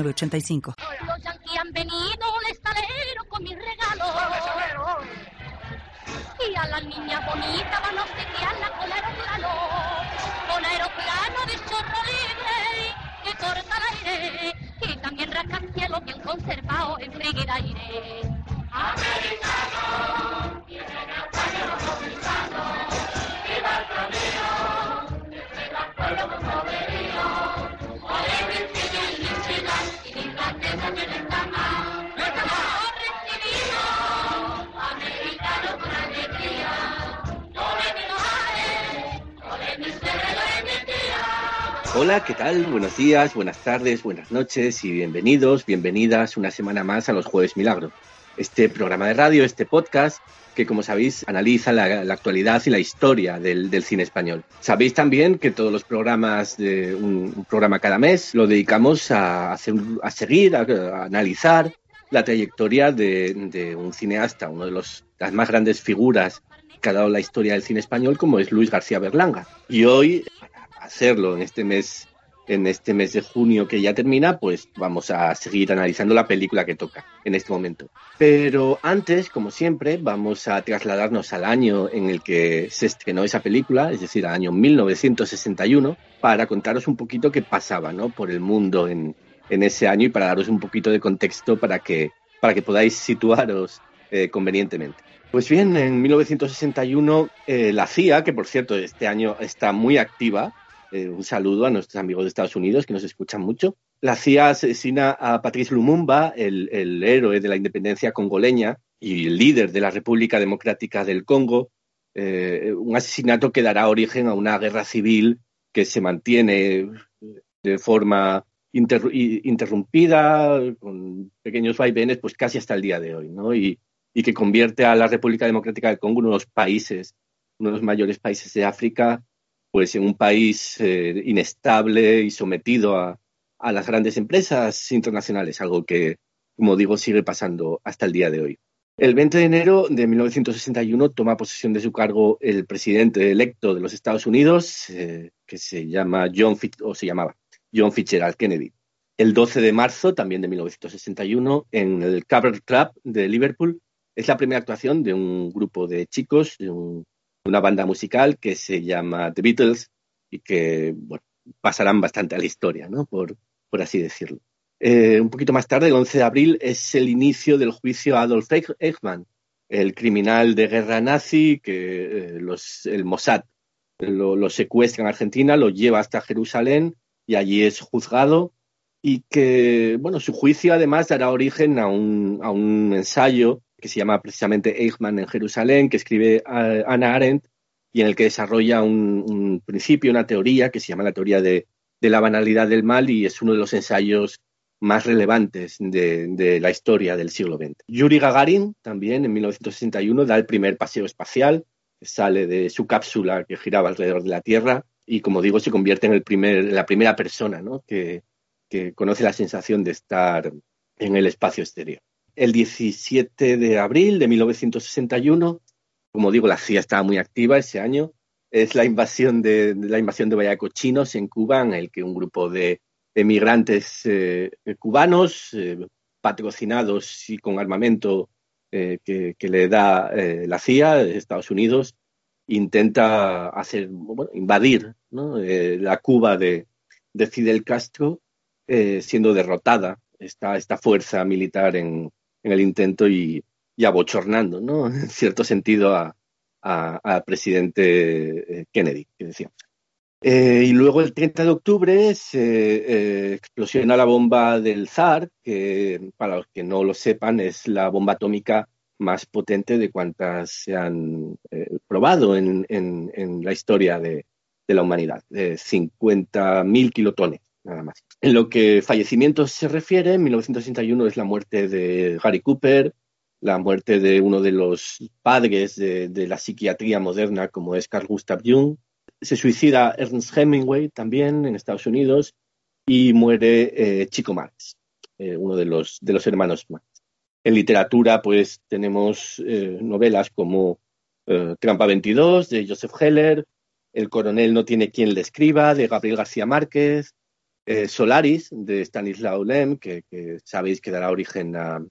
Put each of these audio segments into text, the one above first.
8985. Los yanquis han venido estalero con mis regalos. Y a la niña bonita van a obsequiarla con aeroplano. Con aeroplano de chorro libre que corta el aire. Y también rascacielos bien conservado en aire. Americano, el pueblo con. Hola, ¿qué tal? Buenos días, buenas tardes, buenas noches y bienvenidos, bienvenidas una semana más a los Jueves Milagro. Este programa de radio, este podcast que, como sabéis, analiza la, actualidad y la historia del, cine español. Sabéis también que todos los programas de un, programa cada mes lo dedicamos a, hacer, a seguir, a, analizar la trayectoria de, un cineasta, uno de los, las más grandes figuras que ha dado la historia del cine español, como es Luis García Berlanga. Y hoy, hacerlo en este mes en este mes de junio que ya termina, pues vamos a seguir analizando la película que toca en este momento. Pero antes, como siempre, vamos a trasladarnos al año en el que se estrenó esa película, es decir, al año 1961, para contaros un poquito qué pasaba ¿no? por el mundo en, ese año y para daros un poquito de contexto para que, para que podáis situaros eh, convenientemente. Pues bien, en 1961 eh, la CIA, que por cierto este año está muy activa, eh, un saludo a nuestros amigos de Estados Unidos que nos escuchan mucho. La CIA asesina a Patrice Lumumba, el, héroe de la independencia congoleña y líder de la República Democrática del Congo, eh, un asesinato que dará origen a una guerra civil que se mantiene de forma interrumpida, con pequeños vaivenes, pues casi hasta el día de hoy, ¿no? Y, y que convierte a la República Democrática del Congo en uno de los países, uno de los mayores países de África pues en un país eh, inestable y sometido a, las grandes empresas internacionales, algo que, como digo, sigue pasando hasta el día de hoy. El 20 de enero de 1961 toma posesión de su cargo el presidente electo de los Estados Unidos, eh, que se llama John o se llamaba John Fitzgerald Kennedy. El 12 de marzo, también de 1961, en el Cover Club de Liverpool, es la primera actuación de un grupo de chicos, de un una banda musical que se llama The Beatles y que pasarán bastante a la historia, ¿no? por, así decirlo. Eh, un poquito más tarde, el 11 de abril, es el inicio del juicio a Adolf Eichmann, el criminal de guerra nazi que eh, los, el Mossad lo, secuestra en Argentina, lo lleva hasta Jerusalén y allí es juzgado y que, bueno, su juicio además dará origen a un, a un ensayo que se llama precisamente Eichmann en Jerusalén, que escribe Anna Arendt y en el que desarrolla un, principio, una teoría que se llama la teoría de, la banalidad del mal y es uno de los ensayos más relevantes de, la historia del siglo XX. Yuri Gagarin también en 1961 da el primer paseo espacial, sale de su cápsula que giraba alrededor de la Tierra y como digo se convierte en, el primer, la primera persona que conoce la sensación de estar en el espacio exterior el 17 de abril de 1961. Como digo, la CIA estaba muy activa ese año. Es la invasión de, la invasión de Chinos en Cuba, en el que un grupo de emigrantes eh, cubanos, eh, patrocinados y con armamento eh, que, le da la CIA de Estados Unidos, intenta hacer, invadir la Cuba de, Fidel Castro, siendo derrotada esta, esta fuerza militar en, en el intento y, abochornando, ¿no? En cierto sentido, al presidente eh, Kennedy, que decía. Eh, y luego el 30 de octubre se eh, explosiona la bomba del Zar, que para los que no lo sepan es la bomba atómica más potente de cuantas se han probado en, la historia de, de la humanidad, de 50.000 kilotones, nada más. En lo que fallecimientos se refiere, en 1961 es la muerte de Gary Cooper, la muerte de uno de los padres de, la psiquiatría moderna como es Carl Gustav Jung. Se suicida Ernst Hemingway también en Estados Unidos y muere eh, Chico Marx, eh, uno de los, de los hermanos Marx. En literatura, pues tenemos eh, novelas como Trampa 22 de Joseph Heller, El coronel no tiene quien le escriba de Gabriel García Márquez, Solaris de Stanislaw Lem, que sabéis que dará origen a,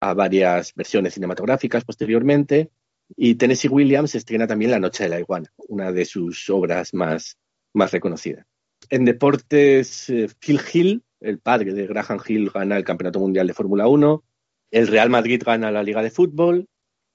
a varias versiones cinematográficas posteriormente. Y Tennessee Williams estrena también La Noche de la Iguana, una de sus obras más, más reconocidas. En deportes, eh, Phil Hill, el padre de Graham Hill, gana el Campeonato Mundial de Fórmula 1. El Real Madrid gana la Liga de Fútbol.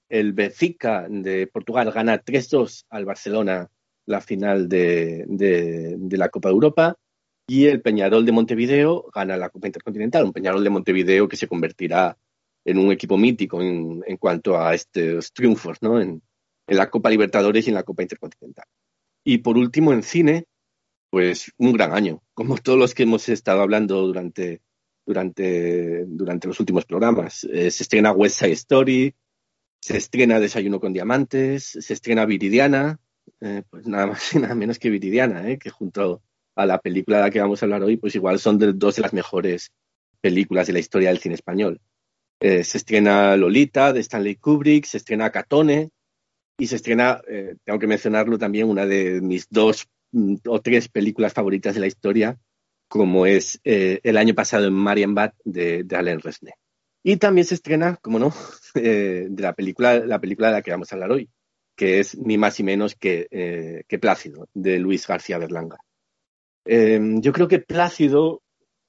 El Benfica de Portugal gana 3-2 al Barcelona la final de, de, la Copa de Europa. Y el Peñarol de Montevideo gana la Copa Intercontinental, un Peñarol de Montevideo que se convertirá en un equipo mítico en, cuanto a estos triunfos, ¿no? En, la Copa Libertadores y en la Copa Intercontinental. Y por último, en cine, pues un gran año, como todos los que hemos estado hablando durante, durante, durante los últimos programas. Eh, se estrena West Side Story, se estrena Desayuno con Diamantes, se estrena Viridiana, eh, pues nada más y nada menos que Viridiana, ¿eh? que junto a la película de la que vamos a hablar hoy, pues igual son de, dos de las mejores películas de la historia del cine español. Eh, se estrena Lolita de Stanley Kubrick, se estrena Catone y se estrena, eh, tengo que mencionarlo también, una de mis dos mm, o tres películas favoritas de la historia, como es eh, el año pasado en Marienbad de, de Alain Resnais. Y también se estrena, como no, de la película, la película de la que vamos a hablar hoy, que es ni más y menos que Plácido, de Luis García Berlanga. Yo creo que Plácido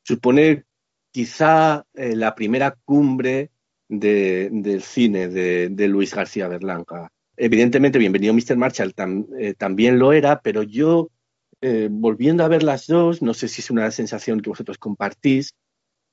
supone quizá eh, la primera cumbre del cine de, Luis García Berlanga. Evidentemente, Bienvenido Mr. Marshall eh, también lo era, pero yo, eh, volviendo a ver las dos, no sé si es una sensación que vosotros compartís,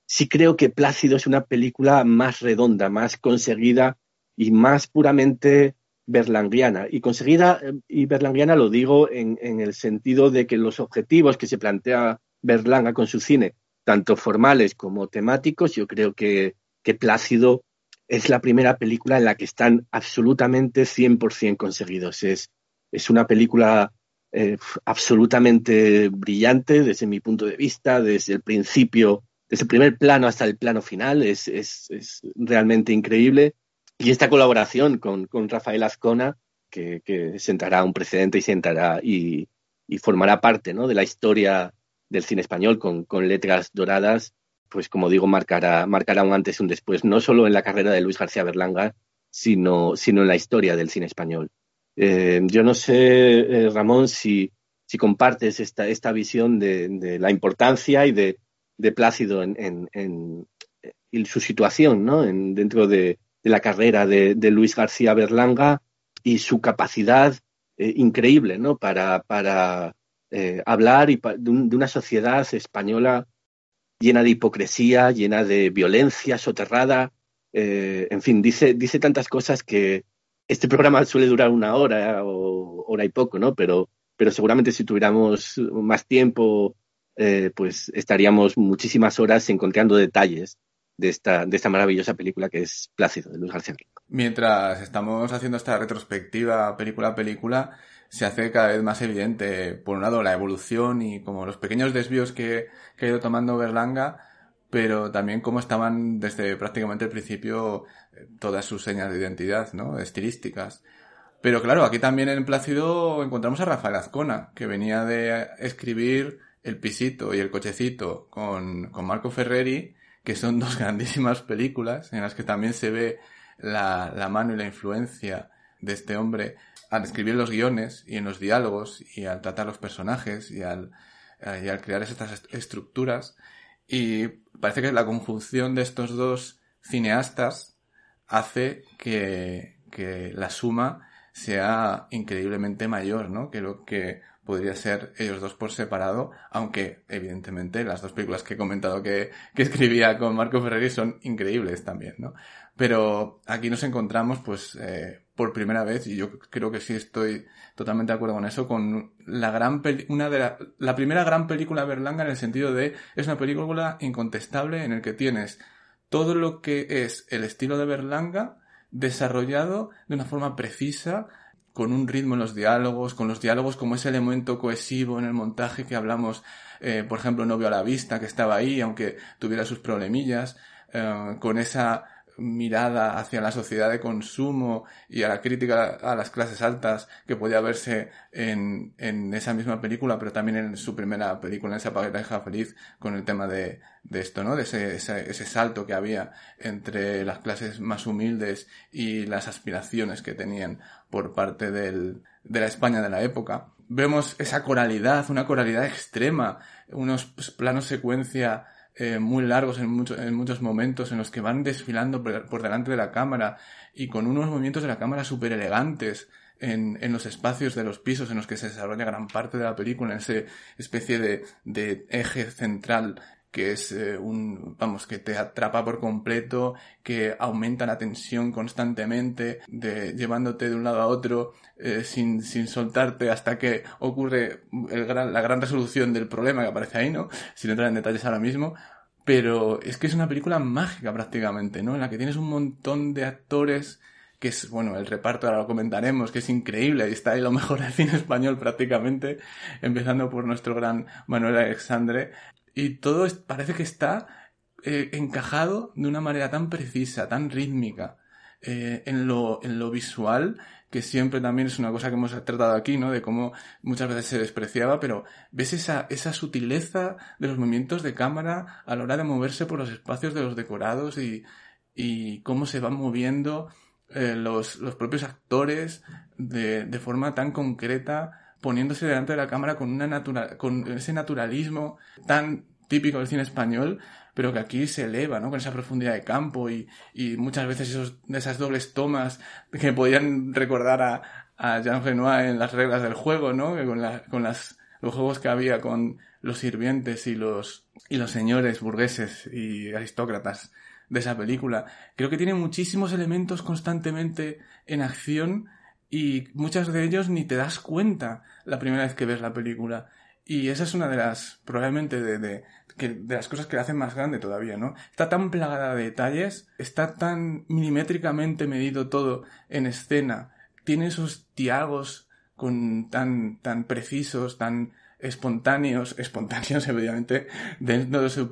sí creo que Plácido es una película más redonda, más conseguida y más puramente berlanguiana. Y conseguida y berlanguiana lo digo en, el sentido de que los objetivos que se plantea Berlanga con su cine tanto formales como temáticos. Yo creo que, Plácido es la primera película en la que están absolutamente 100% conseguidos. Es, es una película eh, absolutamente brillante desde mi punto de vista, desde el principio, desde el primer plano hasta el plano final. Es, es, realmente increíble. Y esta colaboración con, con Rafael Azcona, que, sentará un precedente y sentará y, y formará parte ¿no? de la historia del cine español con, letras doradas, pues como digo, marcará, marcará un antes y un después, no solo en la carrera de Luis García Berlanga, sino, sino en la historia del cine español. Eh, yo no sé, eh, Ramón, si, si compartes esta, esta visión de, la importancia y de, Plácido en, en, su situación ¿no? en, dentro de, la carrera de, Luis García Berlanga y su capacidad eh, increíble ¿no? para, eh, hablar de, una sociedad española llena de hipocresía, llena de violencia soterrada. Eh, en fin, dice, dice tantas cosas que este programa suele durar una hora o hora y poco, ¿no? Pero, pero seguramente si tuviéramos más tiempo, pues estaríamos muchísimas horas encontrando detalles de esta, de esta maravillosa película que es Plácido, de Luis García Mientras estamos haciendo esta retrospectiva película a película, se hace cada vez más evidente, por un lado, la evolución y como los pequeños desvíos que, ha ido tomando Berlanga, pero también cómo estaban desde prácticamente el principio eh, todas sus señas de identidad, ¿no? Estilísticas. Pero claro, aquí también en Plácido encontramos a Rafael Azcona, que venía de escribir El pisito y El cochecito con, con Marco Ferreri, que son dos grandísimas películas en las que también se ve la, la mano y la influencia de este hombre al escribir los guiones y en los diálogos y al tratar los personajes y al, eh, y al crear estas estructuras. Y parece que la conjunción de estos dos cineastas hace que, que la suma sea increíblemente mayor, ¿no? Que lo que podría ser ellos dos por separado, aunque evidentemente las dos películas que he comentado que, que escribía con Marco Ferreri son increíbles también, ¿no? Pero aquí nos encontramos, pues, eh, por primera vez, y yo creo que sí estoy totalmente de acuerdo con eso, con la gran una de la, la primera gran película Berlanga en el sentido de es una película incontestable en el que tienes todo lo que es el estilo de Berlanga desarrollado de una forma precisa, con un ritmo en los diálogos, con los diálogos como ese elemento cohesivo en el montaje que hablamos, eh, por ejemplo, Novio a la Vista, que estaba ahí, aunque tuviera sus problemillas, eh, con esa mirada hacia la sociedad de consumo y a la crítica a las clases altas que podía verse en, en esa misma película, pero también en su primera película, en esa pareja feliz, con el tema de, esto, ¿no? De ese, ese, salto que había entre las clases más humildes y las aspiraciones que tenían por parte de la España de la época. Vemos esa coralidad, una coralidad extrema, unos planos secuencia eh, muy largos en, en muchos momentos en los que van desfilando por, delante de la cámara y con unos movimientos de la cámara súper elegantes en, los espacios de los pisos en los que se desarrolla gran parte de la película, en esa especie de eje central que es eh, un, vamos, que te atrapa por completo, que aumenta la tensión constantemente, de, llevándote de un lado a otro, eh, sin, sin soltarte hasta que ocurre el gran, la gran resolución del problema que aparece ahí, ¿no? Sin entrar en detalles ahora mismo. Pero es que es una película mágica prácticamente, ¿no? En la que tienes un montón de actores que es, bueno, el reparto ahora lo comentaremos, que es increíble, y está ahí lo mejor del cine español prácticamente, empezando por nuestro gran Manuel Alexandre, y todo parece que está eh, encajado de una manera tan precisa, tan rítmica, eh, en, lo, en lo visual, que siempre también es una cosa que hemos tratado aquí, ¿no? De cómo muchas veces se despreciaba, pero ves esa, esa sutileza de los movimientos de cámara a la hora de moverse por los espacios de los decorados y, y cómo se van moviendo eh, los, los propios actores de, de forma tan concreta poniéndose delante de la cámara con, una natural, con ese naturalismo tan típico del cine español, pero que aquí se eleva, ¿no? Con esa profundidad de campo y, y muchas veces esos, esas dobles tomas que podían recordar a, a Jean Renoir en las reglas del juego, ¿no? con, la, con las, los juegos que había con los sirvientes y los, y los señores burgueses y aristócratas de esa película. Creo que tiene muchísimos elementos constantemente en acción y muchos de ellos ni te das cuenta la primera vez que ves la película. Y esa es una de las, probablemente, de, de, de las cosas que la hacen más grande todavía, ¿no? Está tan plagada de detalles, está tan milimétricamente medido todo en escena, tiene esos diálogos con tan, tan precisos, tan espontáneos, espontáneos obviamente, dentro de su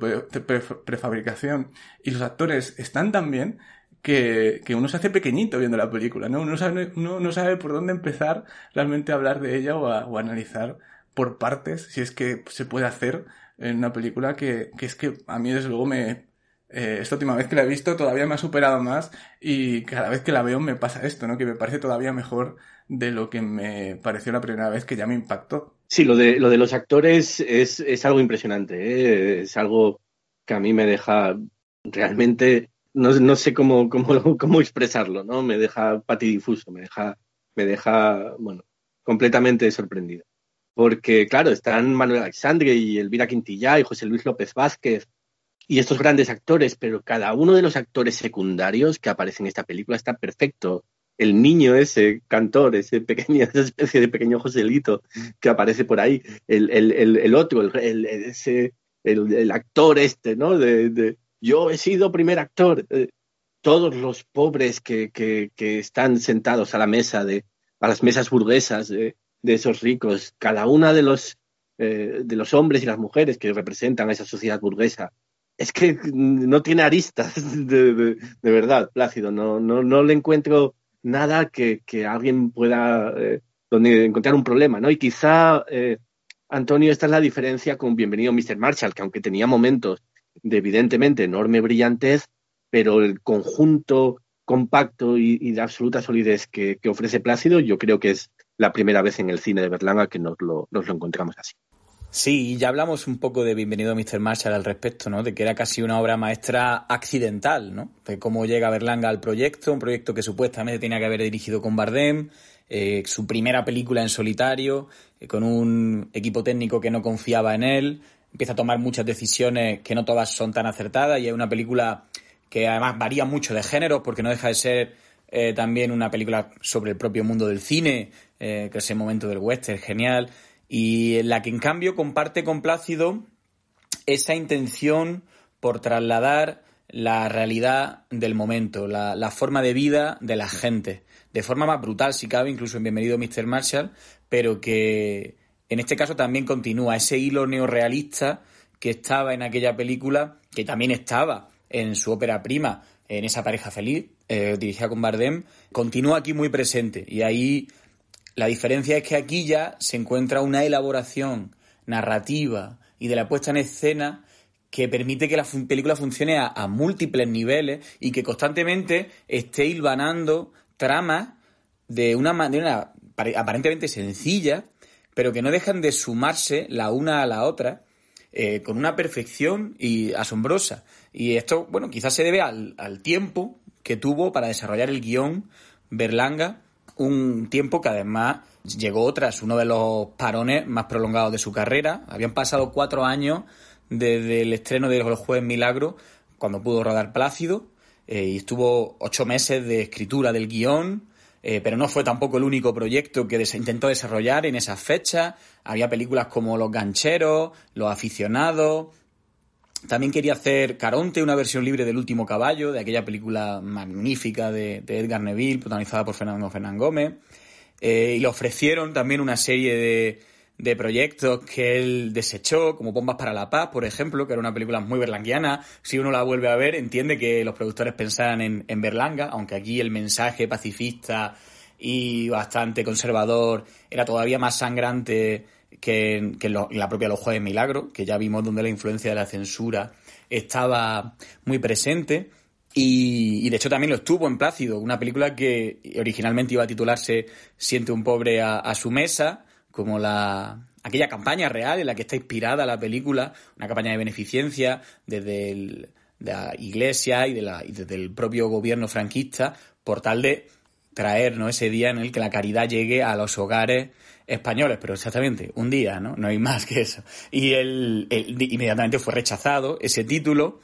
prefabricación. Y los actores están tan bien que, que, uno se hace pequeñito viendo la película, ¿no? Uno, sabe, no sabe por dónde empezar realmente a hablar de ella o a, o analizar por partes, si es que se puede hacer en una película que, que es que a mí desde luego me... Eh, esta última vez que la he visto todavía me ha superado más y cada vez que la veo me pasa esto, ¿no? Que me parece todavía mejor de lo que me pareció la primera vez que ya me impactó. Sí, lo de, lo de los actores es, es algo impresionante, ¿eh? es algo que a mí me deja realmente no, no sé cómo, cómo, cómo expresarlo, ¿no? Me deja patidifuso, me deja, me deja, bueno, completamente sorprendido. Porque, claro, están Manuel Alexandre y Elvira Quintillá y José Luis López Vázquez y estos grandes actores, pero cada uno de los actores secundarios que aparecen en esta película está perfecto. El niño ese cantor, ese pequeño, esa especie de pequeño Joselito que aparece por ahí, el, el, el, el otro, el, ese, el, actor este, ¿no? de, yo he sido primer actor. Eh, todos los pobres que, que, que, están sentados a la mesa de, a las mesas burguesas de, esos ricos, cada una de los, eh, de los hombres y las mujeres que representan a esa sociedad burguesa, es que no tiene aristas, de, de, de verdad, Plácido. No, no, no le encuentro nada que, que alguien pueda eh, donde encontrar un problema, ¿no? Y quizá, eh, Antonio, esta es la diferencia con Bienvenido Mr. Marshall, que aunque tenía momentos de evidentemente enorme brillantez, pero el conjunto compacto y, y de absoluta solidez que, ofrece Plácido, yo creo que es la primera vez en el cine de Berlanga que nos lo, encontramos así. Sí, ya hablamos un poco de Bienvenido a Mr. Marshall al respecto, ¿no? De que era casi una obra maestra accidental, ¿no? De cómo llega Berlanga al proyecto, un proyecto que supuestamente tenía que haber dirigido con Bardem, eh, su primera película en solitario, eh, con un equipo técnico que no confiaba en él, empieza a tomar muchas decisiones que no todas son tan acertadas y es una película que además varía mucho de género porque no deja de ser eh, también una película sobre el propio mundo del cine, eh, que es el momento del western, genial, y en la que en cambio comparte con Plácido esa intención por trasladar la realidad del momento, la, forma de vida de la gente, de forma más brutal si cabe, incluso en Bienvenido Mr. Marshall, pero que en este caso también continúa ese hilo neorealista que estaba en aquella película, que también estaba en su ópera prima, en esa pareja feliz, eh, dirigida con Bardem, continúa aquí muy presente. Y ahí la diferencia es que aquí ya se encuentra una elaboración narrativa y de la puesta en escena que permite que la película funcione a, múltiples niveles y que constantemente esté hilvanando tramas de una manera aparentemente sencilla, pero que no dejan de sumarse la una a la otra eh, con una perfección y asombrosa. Y esto, bueno, quizás se debe al, tiempo que tuvo para desarrollar el guion Berlanga, un tiempo que además llegó tras uno de los parones más prolongados de su carrera. Habían pasado cuatro años desde el estreno de Los Jueves Milagro, cuando pudo rodar Plácido, eh, y estuvo ocho meses de escritura del guion, eh, pero no fue tampoco el único proyecto que intentó desarrollar en esas fechas. Había películas como Los Gancheros, Los Aficionados. También quería hacer Caronte, una versión libre del último caballo, de aquella película magnífica de, Edgar Neville, protagonizada por Fernando Fernán Gómez. Eh, y le ofrecieron también una serie de, de proyectos que él desechó, como Bombas para la Paz, por ejemplo, que era una película muy berlanguiana. Si uno la vuelve a ver, entiende que los productores pensaban en, en Berlanga, aunque aquí el mensaje pacifista y bastante conservador era todavía más sangrante que, en la propia Los Jueves Milagro, que ya vimos donde la influencia de la censura estaba muy presente. Y, de hecho también lo estuvo en Plácido, una película que originalmente iba a titularse Siente un pobre a su mesa, como la aquella campaña real en la que está inspirada la película, una campaña de beneficencia desde la iglesia y, de la, y desde el propio gobierno franquista, por tal de traer ese día en el que la caridad llegue a los hogares españoles, pero exactamente un día, ¿no? No hay más que eso. Y él, inmediatamente fue rechazado ese título.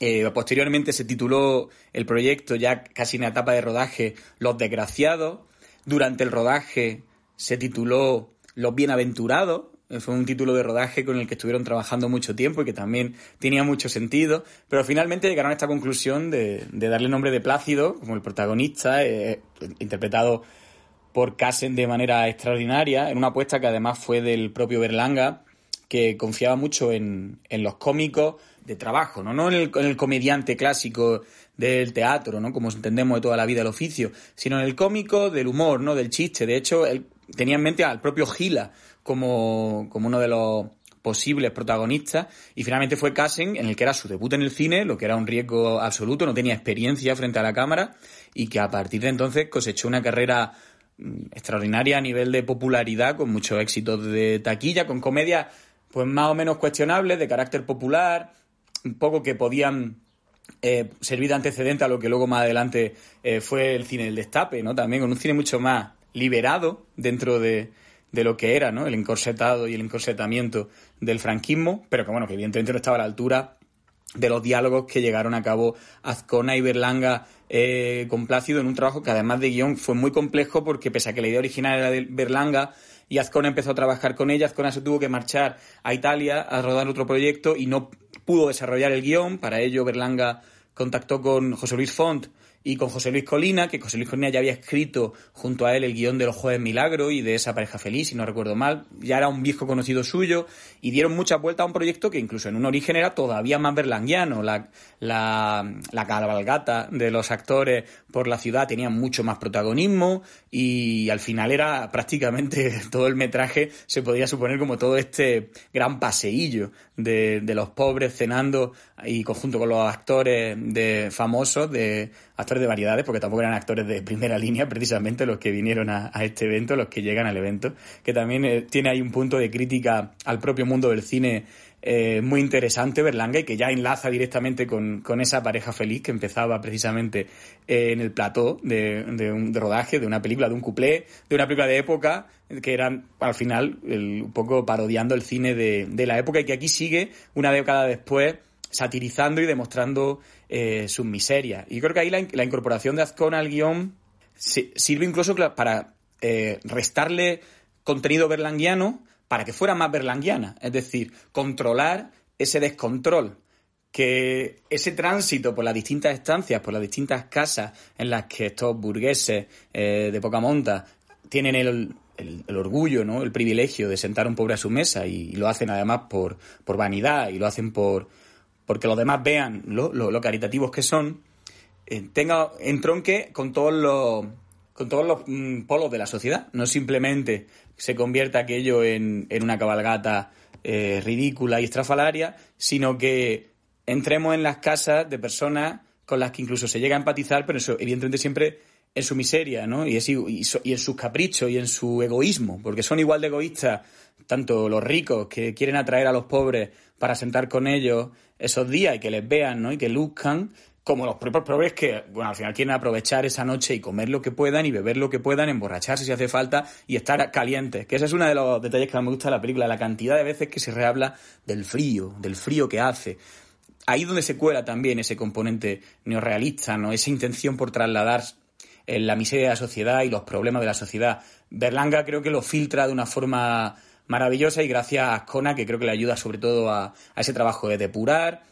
Eh, posteriormente se tituló el proyecto ya casi en la etapa de rodaje Los Desgraciados. Durante el rodaje se tituló Los Bienaventurados. Fue un título de rodaje con el que estuvieron trabajando mucho tiempo y que también tenía mucho sentido. Pero finalmente llegaron a esta conclusión de, darle nombre de Plácido como el protagonista, eh, interpretado por Cassen de manera extraordinaria, en una apuesta que además fue del propio Berlanga, que confiaba mucho en, los cómicos de trabajo, no, no en, el, comediante clásico del teatro, ¿no? Como entendemos de toda la vida el oficio, sino en el cómico del humor, ¿no? Del chiste. De hecho, él tenía en mente al propio Gila como, como uno de los posibles protagonistas y finalmente fue Cassen en el que era su debut en el cine, lo que era un riesgo absoluto, no tenía experiencia frente a la cámara y que a partir de entonces cosechó una carrera mm, extraordinaria a nivel de popularidad con muchos éxitos de taquilla, con comedias pues más o menos cuestionables de carácter popular, un poco que podían eh, servir de antecedente a lo que luego más adelante eh, fue el cine del destape, ¿no? También con un cine mucho más liberado dentro de, de lo que era, ¿no? El encorsetado y el encorsetamiento del franquismo, pero que bueno, que evidentemente no estaba a la altura de los diálogos que llegaron a cabo Azcona y Berlanga eh, con Plácido en un trabajo que además de guion fue muy complejo porque pese a que la idea original era de Berlanga y Azcona empezó a trabajar con ella, Azcona se tuvo que marchar a Italia a rodar otro proyecto y no pudo desarrollar el guion, para ello Berlanga contactó con José Luis Font y con José Luis Colina, que José Luis Colina ya había escrito junto a él el guion de Los Jueves Milagro y de esa pareja feliz, si no recuerdo mal, ya era un viejo conocido suyo, y dieron mucha vuelta a un proyecto que incluso en un origen era todavía más berlanguiano, la, la, la cabalgata de los actores por la ciudad tenía mucho más protagonismo, y al final era prácticamente todo el metraje, se podía suponer como todo este gran paseillo de, de los pobres cenando y conjunto con los actores de famosos de actores de variedades, porque tampoco eran actores de primera línea, precisamente los que vinieron a, este evento, los que llegan al evento, que también eh, tiene ahí un punto de crítica al propio mundo del cine eh, muy interesante, Berlanga, y que ya enlaza directamente con, esa pareja feliz que empezaba precisamente eh, en el plató de, un rodaje, de una película, de un cuplé, de una película de época, que eran al final un poco parodiando el cine de, de la época y que aquí sigue una década después satirizando y demostrando eh, sus miserias. Y creo que ahí la, incorporación de Azcona al guion sirve incluso para eh, restarle contenido berlanguiano para que fuera más berlanguiana, es decir, controlar ese descontrol, que ese tránsito por las distintas estancias, por las distintas casas en las que estos burgueses eh, de poca monta tienen el, orgullo, ¿no? el privilegio de sentar a un pobre a su mesa y, lo hacen además por vanidad y lo hacen por porque los demás vean lo, lo, caritativos que son, eh, tenga entronque con todos los con todos los mm, polos de la sociedad. No simplemente se convierta aquello en, una cabalgata eh, ridícula y estrafalaria, sino que entremos en las casas de personas con las que incluso se llega a empatizar, pero eso, evidentemente siempre en su miseria, ¿no? Y, y, en sus caprichos y en su egoísmo, porque son igual de egoístas tanto los ricos que quieren atraer a los pobres para sentar con ellos esos días y que les vean, ¿no? Y que luzcan, como los propios pobres que, bueno, al final quieren aprovechar esa noche y comer lo que puedan y beber lo que puedan, emborracharse si hace falta y estar calientes. Que ese es uno de los detalles que más me gusta de la película, la cantidad de veces que se rehabla del frío, del frío que hace. Ahí donde se cuela también ese componente neorrealista, ¿no? Esa intención por trasladar eh, la miseria de la sociedad y los problemas de la sociedad. Berlanga creo que lo filtra de una forma maravillosa y gracias a Ascona que creo que le ayuda sobre todo a ese trabajo de depurar,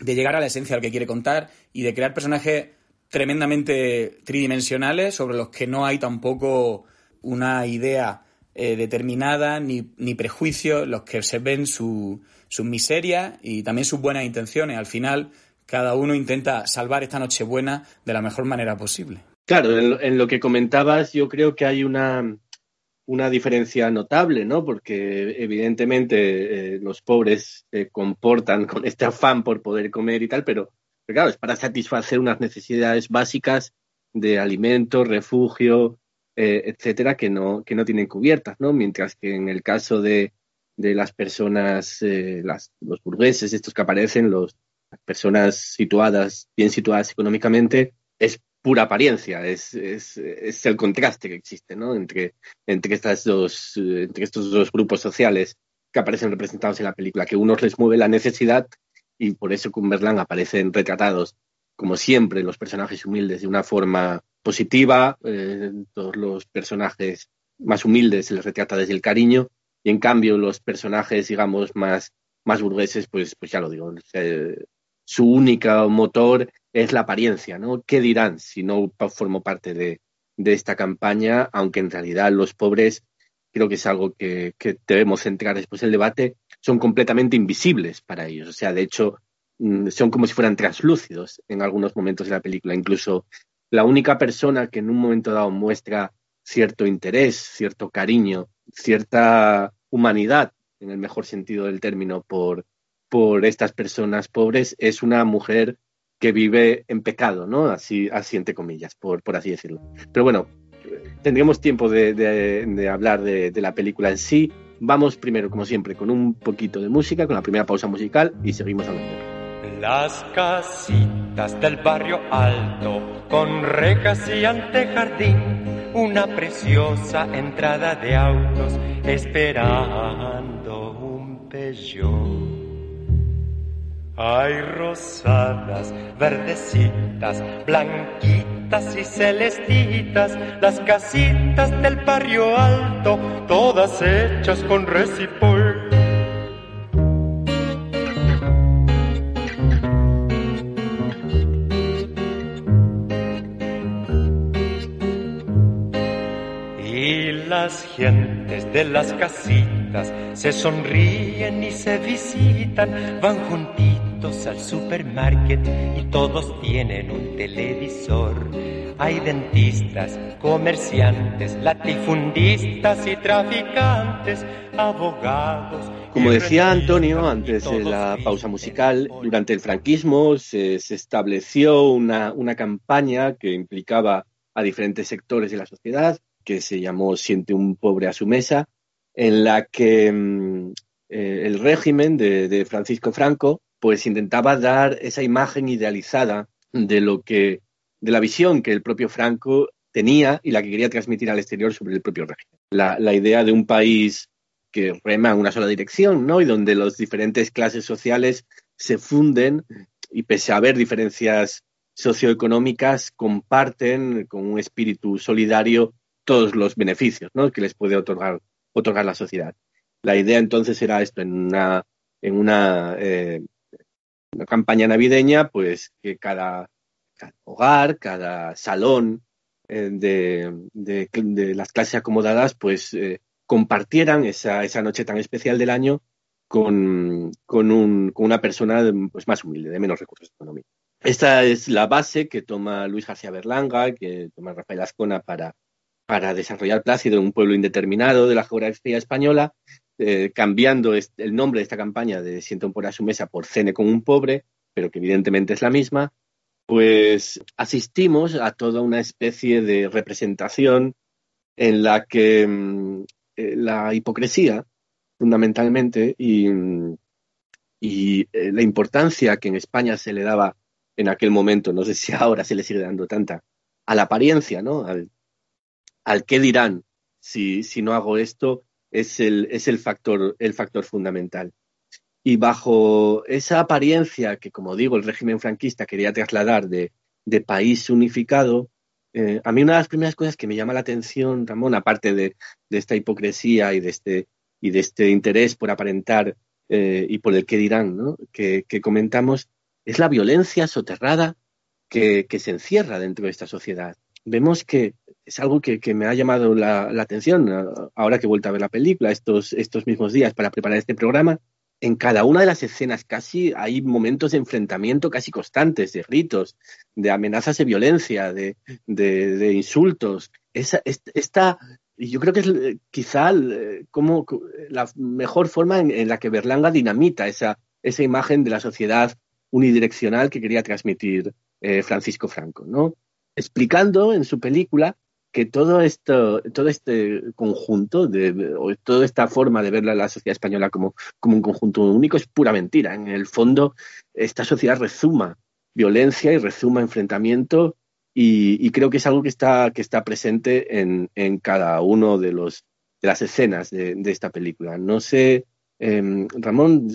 de llegar a la esencia de lo que quiere contar y de crear personajes tremendamente tridimensionales sobre los que no hay tampoco una idea eh, determinada ni, ni prejuicios, los que se ven sus miserias y también sus buenas intenciones. Al final, cada uno intenta salvar esta Nochebuena de la mejor manera posible. Claro, en lo, que comentabas, yo creo que hay una, una diferencia notable, ¿no? Porque evidentemente eh, los pobres se comportan con este afán por poder comer y tal, pero, claro, es para satisfacer unas necesidades básicas de alimento, refugio, eh, etcétera, que no, que no tienen cubiertas, ¿no? Mientras que en el caso de, de las personas, eh, las, los burgueses, estos que aparecen, los, las personas situadas, bien situadas económicamente, es pura apariencia, es, es, es, el contraste que existe ¿no? entre, entre, estas dos, entre estos dos grupos sociales que aparecen representados en la película, que unos les mueve la necesidad y por eso Cumberland aparecen retratados, como siempre, los personajes humildes de una forma positiva, eh, todos los personajes más humildes se les retrata desde el cariño y en cambio los personajes, digamos, más, más burgueses, pues, pues ya lo digo, eh, su única motor es la apariencia, ¿no? ¿Qué dirán si no formo parte de, esta campaña? Aunque en realidad los pobres, creo que es algo que, debemos centrar después del debate, son completamente invisibles para ellos. O sea, de hecho, mm, son como si fueran translúcidos en algunos momentos de la película. Incluso la única persona que en un momento dado muestra cierto interés, cierto cariño, cierta humanidad, en el mejor sentido del término, por, por estas personas pobres, es una mujer que vive en pecado, ¿no? Así, así entre comillas, por, por así decirlo. Pero bueno, tendremos tiempo de, hablar de, la película en sí. Vamos primero, como siempre, con un poquito de música, con la primera pausa musical y seguimos hablando. Las casitas del barrio alto, con rejas y una preciosa entrada de autos esperando un Peugeot. Hay rosadas, verdecitas, blanquitas y celestitas, las casitas del barrio alto, todas hechas con recipol. Y las gentes de las casitas se sonríen y se visitan, van al supermarket y todos tienen un televisor. Hay dentistas, comerciantes, latifundistas y traficantes, abogados. Como decía Antonio antes de la pausa musical, durante el franquismo se, estableció una, una campaña que implicaba a diferentes sectores de la sociedad, que se llamó Siente un pobre a su mesa, en la que mm, eh, el régimen de, Francisco Franco pues intentaba dar esa imagen idealizada de lo que, de la visión que el propio Franco tenía y la que quería transmitir al exterior sobre el propio régimen. La, idea de un país que rema en una sola dirección, ¿no? Y donde las diferentes clases sociales se funden y pese a haber diferencias socioeconómicas, comparten con un espíritu solidario todos los beneficios que les puede otorgar, otorgar la sociedad. La idea entonces era esto, en una, en una, eh, una campaña navideña, pues que cada, hogar, cada salón eh, de, de, las clases acomodadas, pues eh, compartieran esa, esa noche tan especial del año con, con, un, con una persona pues, más humilde, de menos recursos económicos. Esta es la base que toma Luis García Berlanga, que toma Rafael Ascona para, para desarrollar Plácido en un pueblo indeterminado de la geografía española, eh, cambiando el nombre de esta campaña de Siento un por a su mesa por Cene con un pobre, pero que evidentemente es la misma, pues asistimos a toda una especie de representación en la que mm, eh, la hipocresía fundamentalmente y, y eh, la importancia que en España se le daba en aquel momento, no sé si ahora se le sigue dando tanta, a la apariencia, ¿no? Al, al qué dirán si, si no hago esto, es el, es el factor, el factor fundamental. Y bajo esa apariencia que, como digo, el régimen franquista quería trasladar de, de país unificado, eh, a mí una de las primeras cosas que me llama la atención, Ramón, aparte de, de esta hipocresía y de este, y de este interés por aparentar eh, y por el que dirán, ¿no? que, comentamos, es la violencia soterrada que, se encierra dentro de esta sociedad. Vemos que es algo que, me ha llamado la, atención ahora que he vuelto a ver la película estos, estos mismos días para preparar este programa. En cada una de las escenas casi hay momentos de enfrentamiento casi constantes, de gritos, de amenazas de violencia, de, de, insultos. Esa, esta, yo creo que es eh, quizá eh, como la mejor forma en, la que Berlanga dinamita esa, esa imagen de la sociedad unidireccional que quería transmitir eh, Francisco Franco, ¿no? Explicando en su película que todo esto, todo este conjunto, de, o toda esta forma de ver la, sociedad española como, como un conjunto único es pura mentira. En el fondo, esta sociedad rezuma violencia y rezuma enfrentamiento y, creo que es algo que está, que está presente en, en cada uno de, los, de las escenas de, esta película. No sé, em, Ramón,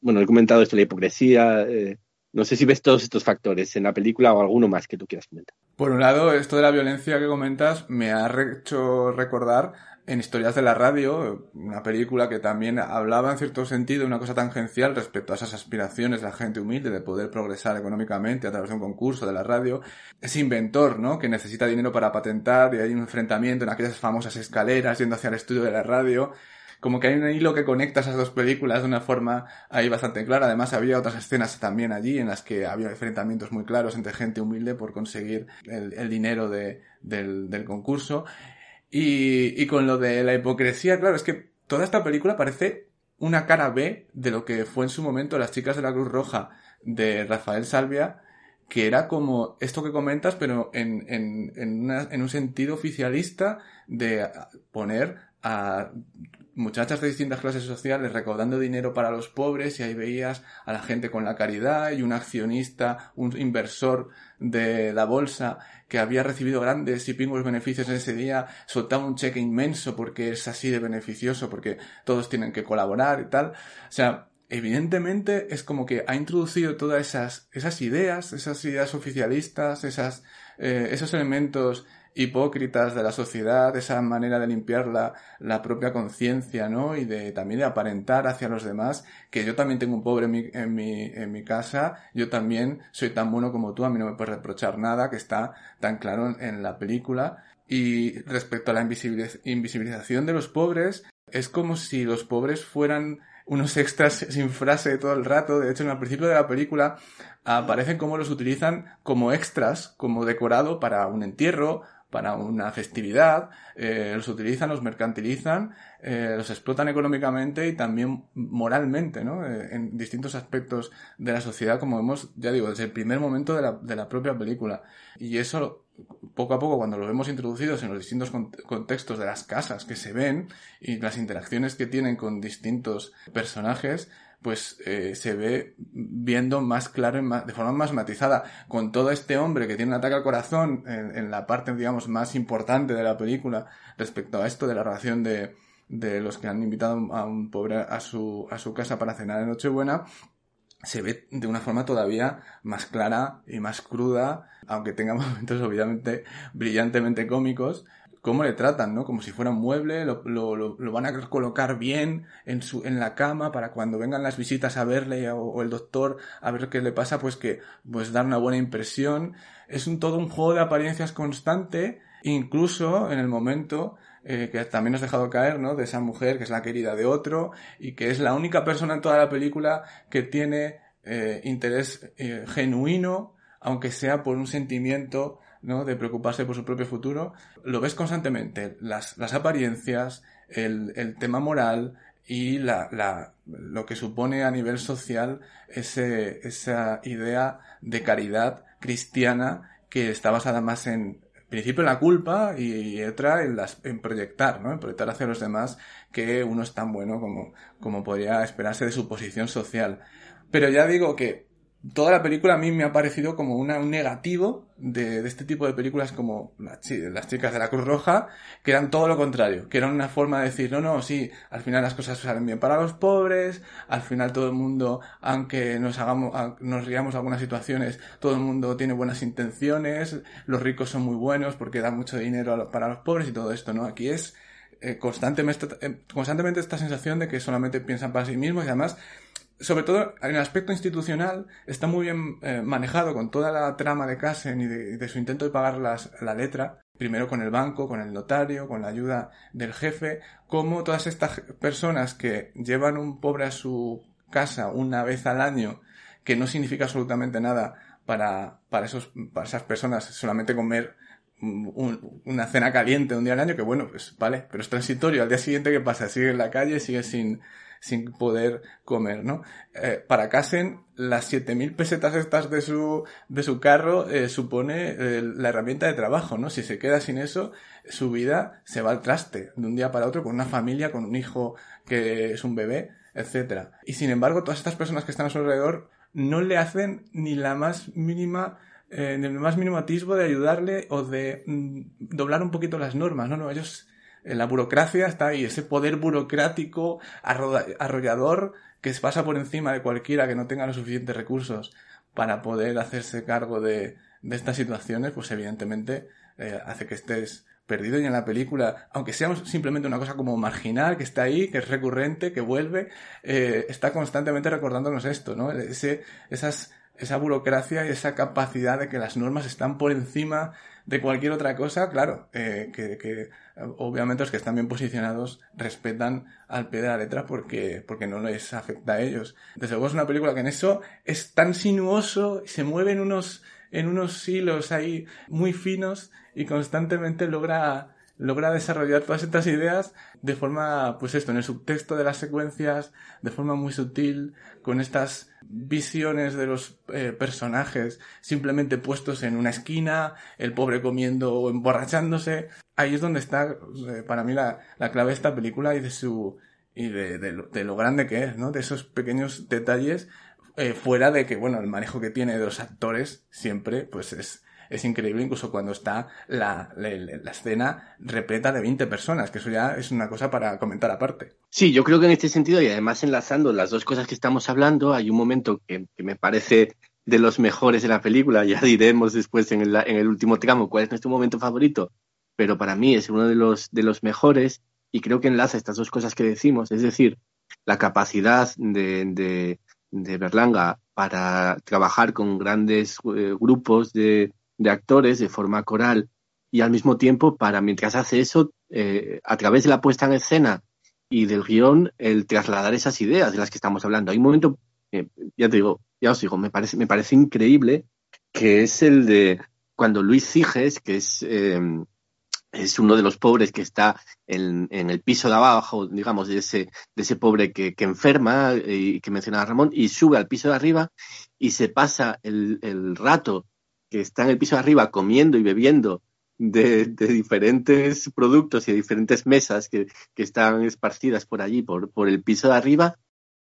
bueno, he comentado esto, la hipocresía. Eh, no sé si ves todos estos factores en la película o alguno más que tú quieras comentar. Por un lado, esto de la violencia que comentas me ha hecho recordar en Historias de la Radio, una película que también hablaba en cierto sentido de una cosa tangencial respecto a esas aspiraciones de la gente humilde de poder progresar económicamente a través de un concurso de la radio. Ese inventor, ¿no? Que necesita dinero para patentar y hay un enfrentamiento en aquellas famosas escaleras yendo hacia el estudio de la radio. Como que hay un hilo que conecta esas dos películas de una forma ahí bastante clara. Además, había otras escenas también allí en las que había enfrentamientos muy claros entre gente humilde por conseguir el, dinero de, del, concurso. Y, con lo de la hipocresía, claro, es que toda esta película parece una cara B de lo que fue en su momento Las chicas de la Cruz Roja de Rafael Salvia, que era como esto que comentas, pero en, en, en un sentido oficialista de poner a muchachas de distintas clases sociales recaudando dinero para los pobres y ahí veías a la gente con la caridad y un accionista, un inversor de la bolsa que había recibido grandes y pingües beneficios en ese día, soltaba un cheque inmenso porque es así de beneficioso, porque todos tienen que colaborar y tal. O sea, evidentemente es como que ha introducido todas esas, esas ideas, esas ideas oficialistas, esas, eh, esos elementos hipócritas de la sociedad, esa manera de limpiar la, propia conciencia, ¿no? Y de también de aparentar hacia los demás, que yo también tengo un pobre en mi, en mi, casa, yo también soy tan bueno como tú, a mí no me puedes reprochar nada, que está tan claro en, la película. Y respecto a la invisibilización de los pobres, es como si los pobres fueran unos extras sin frase todo el rato. De hecho, en el principio de la película aparecen como los utilizan como extras, como decorado para un entierro para una festividad, eh, los utilizan, los mercantilizan, eh, los explotan económicamente y también moralmente, ¿no? Eh, en distintos aspectos de la sociedad, como vemos, ya digo, desde el primer momento de la, de la propia película. Y eso, poco a poco, cuando lo vemos introducidos en los distintos contextos de las casas que se ven y las interacciones que tienen con distintos personajes, pues eh, se ve viendo más claro, de forma más matizada, con todo este hombre que tiene un ataque al corazón en, la parte, digamos, más importante de la película respecto a esto de la relación de, de los que han invitado a un pobre a su, a su casa para cenar en Nochebuena, se ve de una forma todavía más clara y más cruda, aunque tenga momentos obviamente brillantemente cómicos, cómo le tratan, ¿no? Como si fuera un mueble, lo, lo, lo, van a colocar bien en su, en la cama para cuando vengan las visitas a verle o, el doctor a ver qué le pasa, pues que, pues dar una buena impresión. Es un todo un juego de apariencias constante, incluso en el momento eh, que también has dejado caer, ¿no? De esa mujer que es la querida de otro y que es la única persona en toda la película que tiene eh, interés eh, genuino, aunque sea por un sentimiento ¿no? de preocuparse por su propio futuro, lo ves constantemente. Las, las apariencias, el, el, tema moral y la, la, lo que supone a nivel social ese, esa idea de caridad cristiana que está basada más en principio en la culpa y, otra en, las, en proyectar, ¿no? En proyectar hacia los demás que uno es tan bueno como, como podría esperarse de su posición social. Pero ya digo que toda la película a mí me ha parecido como una, un negativo de, este tipo de películas como las, chicas de la Cruz Roja, que eran todo lo contrario, que eran una forma de decir, no, no, sí, al final las cosas salen bien para los pobres, al final todo el mundo, aunque nos hagamos, nos riamos algunas situaciones, todo el mundo tiene buenas intenciones, los ricos son muy buenos porque dan mucho dinero para los pobres y todo esto, ¿no? Aquí es eh, constantemente, eh, constantemente esta sensación de que solamente piensan para sí mismos y además sobre todo en el aspecto institucional, está muy bien eh, manejado con toda la trama de Casen y de, su intento de pagar las, la letra, primero con el banco, con el notario, con la ayuda del jefe, como todas estas personas que llevan un pobre a su casa una vez al año, que no significa absolutamente nada para, para, esos, para esas personas, solamente comer una cena caliente un día al año, que bueno, pues vale, pero es transitorio. Al día siguiente, ¿qué pasa? Sigue en la calle, sigue sin, sin poder comer, ¿no? Eh, para Casen, las 7.000 pesetas estas de su, de su carro eh, supone eh, la herramienta de trabajo, ¿no? Si se queda sin eso, su vida se va al traste de un día para otro con una familia, con un hijo que es un bebé, etcétera. Y sin embargo, todas estas personas que están a su alrededor no le hacen ni la más mínima ni el más mínimo atisbo de ayudarle o de mm, doblar un poquito las normas, no, no, ellos la burocracia está ahí, ese poder burocrático arrollador que se pasa por encima de cualquiera que no tenga los suficientes recursos para poder hacerse cargo de, de estas situaciones, pues evidentemente eh, hace que estés perdido y en la película, aunque sea simplemente una cosa como marginal, que está ahí, que es recurrente, que vuelve, eh, está constantemente recordándonos esto, ¿no? Ese, esas, esa burocracia y esa capacidad de que las normas están por encima de cualquier otra cosa, claro, eh, que, obviamente los que están bien posicionados respetan al pie de la letra porque, porque no les afecta a ellos. Desde luego es una película que en eso es tan sinuoso, se mueve en unos, en unos hilos ahí muy finos y constantemente logra logra desarrollar todas estas ideas de forma, pues esto, en el subtexto de las secuencias, de forma muy sutil, con estas visiones de los eh, personajes simplemente puestos en una esquina, el pobre comiendo o emborrachándose. Ahí es donde está, eh, para mí, la, la, clave de esta película y de su, y de, de, lo, de, lo, grande que es, ¿no? De esos pequeños detalles, eh, fuera de que, bueno, el manejo que tiene de los actores siempre, pues es, es increíble incluso cuando está la, la, escena repleta de 20 personas, que eso ya es una cosa para comentar aparte. Sí, yo creo que en este sentido, y además enlazando las dos cosas que estamos hablando, hay un momento que, que me parece de los mejores de la película, ya diremos después en el, en el último tramo cuál es nuestro momento favorito, pero para mí es uno de los, de los mejores y creo que enlaza estas dos cosas que decimos, es decir, la capacidad de, de, de Berlanga para trabajar con grandes eh, grupos de, de actores de forma coral y al mismo tiempo para, mientras hace eso, eh, a través de la puesta en escena y del guion, el trasladar esas ideas de las que estamos hablando. Hay un momento, eh, ya te digo, ya os digo, me parece, me parece increíble, que es el de cuando Luis Ciges, que es, eh, es uno de los pobres que está en, en, el piso de abajo, digamos, de ese, de ese pobre que, que enferma y que mencionaba Ramón, y sube al piso de arriba y se pasa el, el rato que está en el piso de arriba comiendo y bebiendo de, diferentes productos y de diferentes mesas que, que, están esparcidas por allí, por, por el piso de arriba,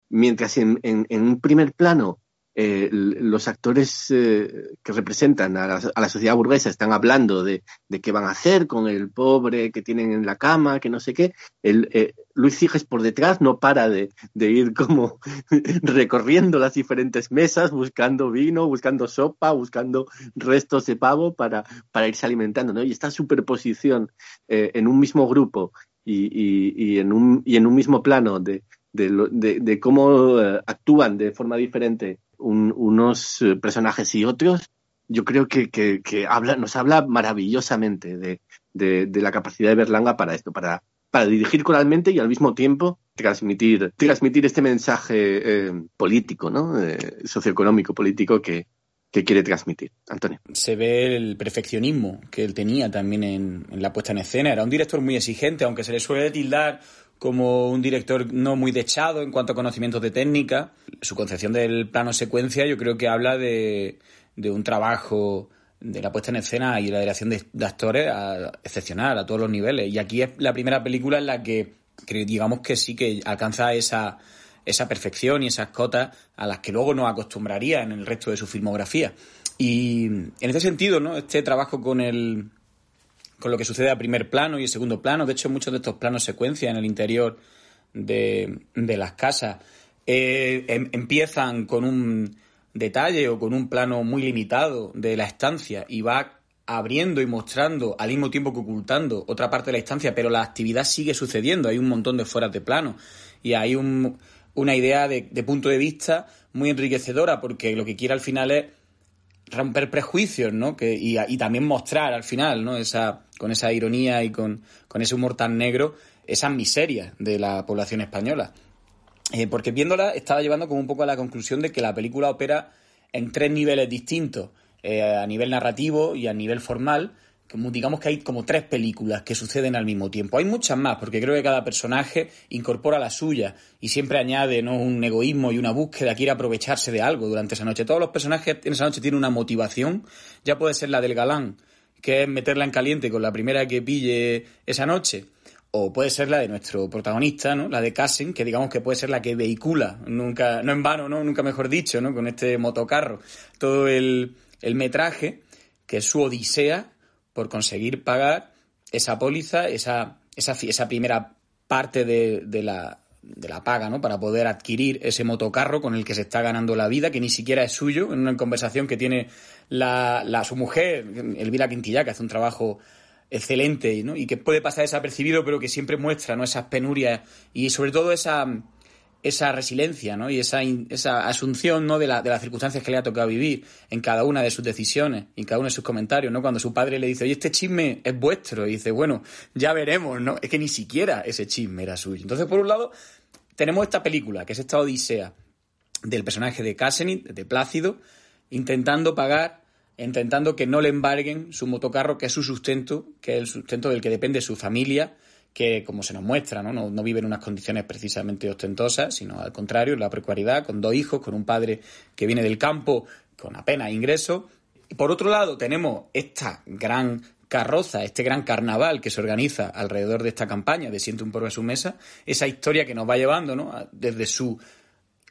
mientras en, en, en, un primer plano eh, los actores eh, que representan a la, sociedad burguesa están hablando de, qué van a hacer con el pobre que tienen en la cama, que no sé qué. El, eh, Luis Ciges por detrás no para de, ir como recorriendo las diferentes mesas, buscando vino, buscando sopa, buscando restos de pavo para, para irse alimentando. ¿no? Y esta superposición en un mismo grupo y, en un, y en un mismo plano de, de, cómo actúan de forma diferente unos eh, personajes y otros, yo creo que, que, habla, nos habla maravillosamente de, de, la capacidad de Berlanga para esto, para, para dirigir coralmente y al mismo tiempo transmitir, transmitir este mensaje eh, político, ¿no? Eh, socioeconómico, político que, que quiere transmitir. Antonio. Se ve el perfeccionismo que él tenía también en, en, la puesta en escena. Era un director muy exigente, aunque se le suele tildar como un director no muy dechado en cuanto a conocimientos de técnica. Su concepción del plano secuencia yo creo que habla de, un trabajo de la puesta en escena y la dirección de, actores excepcional a todos los niveles. Y aquí es la primera película en la que, digamos que sí que alcanza esa, esa perfección y esas cotas a las que luego nos acostumbraría en el resto de su filmografía. Y en este sentido, ¿no? Este trabajo con el, con lo que sucede a primer plano y segundo plano. De hecho, muchos de estos planos secuencia en el interior de, las casas eh, em, empiezan con un detalle o con un plano muy limitado de la estancia y va abriendo y mostrando al mismo tiempo que ocultando otra parte de la estancia, pero la actividad sigue sucediendo, hay un montón de fueras de plano y hay una idea de, de punto de vista muy enriquecedora porque lo que quiere al final es romper prejuicios, ¿no? Que, y, también mostrar al final, ¿no? Esa, con esa ironía y con, ese humor tan negro, esas miserias de la población española. Eh, porque viéndola estaba llevando como un poco a la conclusión de que la película opera en tres niveles distintos, eh, a nivel narrativo y a nivel formal, digamos que hay como tres películas que suceden al mismo tiempo. Hay muchas más, porque creo que cada personaje incorpora la suya y siempre añade ¿no? un egoísmo y una búsqueda, quiere aprovecharse de algo durante esa noche. Todos los personajes en esa noche tienen una motivación, ya puede ser la del galán, que es meterla en caliente con la primera que pille esa noche, o puede ser la de nuestro protagonista, ¿no? La de Cassen, que digamos que puede ser la que vehicula, nunca, no en vano, ¿no? Nunca mejor dicho, ¿no? Con este motocarro, todo el, el metraje, que es su odisea por conseguir pagar esa póliza, esa, esa, esa primera parte de, de, la, de la paga, ¿no? Para poder adquirir ese motocarro con el que se está ganando la vida, que ni siquiera es suyo, en una conversación que tiene la, la su mujer, Elvira Quintilla, que hace un trabajo excelente ¿no? y que puede pasar desapercibido, pero que siempre muestra ¿no? esas penurias y sobre todo esa, esa resiliencia ¿no? y esa, esa asunción ¿no? de, la, de, las circunstancias que le ha tocado vivir en cada una de sus decisiones en cada uno de sus comentarios. ¿no? Cuando su padre le dice, oye, este chisme es vuestro, y dice, bueno, ya veremos, ¿no? Es que ni siquiera ese chisme era suyo. Entonces, por un lado, tenemos esta película, que es esta odisea del personaje de Casenit, de Plácido, intentando pagar, intentando que no le embarguen su motocarro, que es su sustento, que es el sustento del que depende su familia, que, como se nos muestra, ¿no? No, vive en unas condiciones precisamente ostentosas, sino al contrario, en la precariedad, con dos hijos, con un padre que viene del campo con apenas ingresos. Y por otro lado, tenemos esta gran carroza, este gran carnaval que se organiza alrededor de esta campaña de Siente un pueblo a su mesa, esa historia que nos va llevando, ¿no? Desde su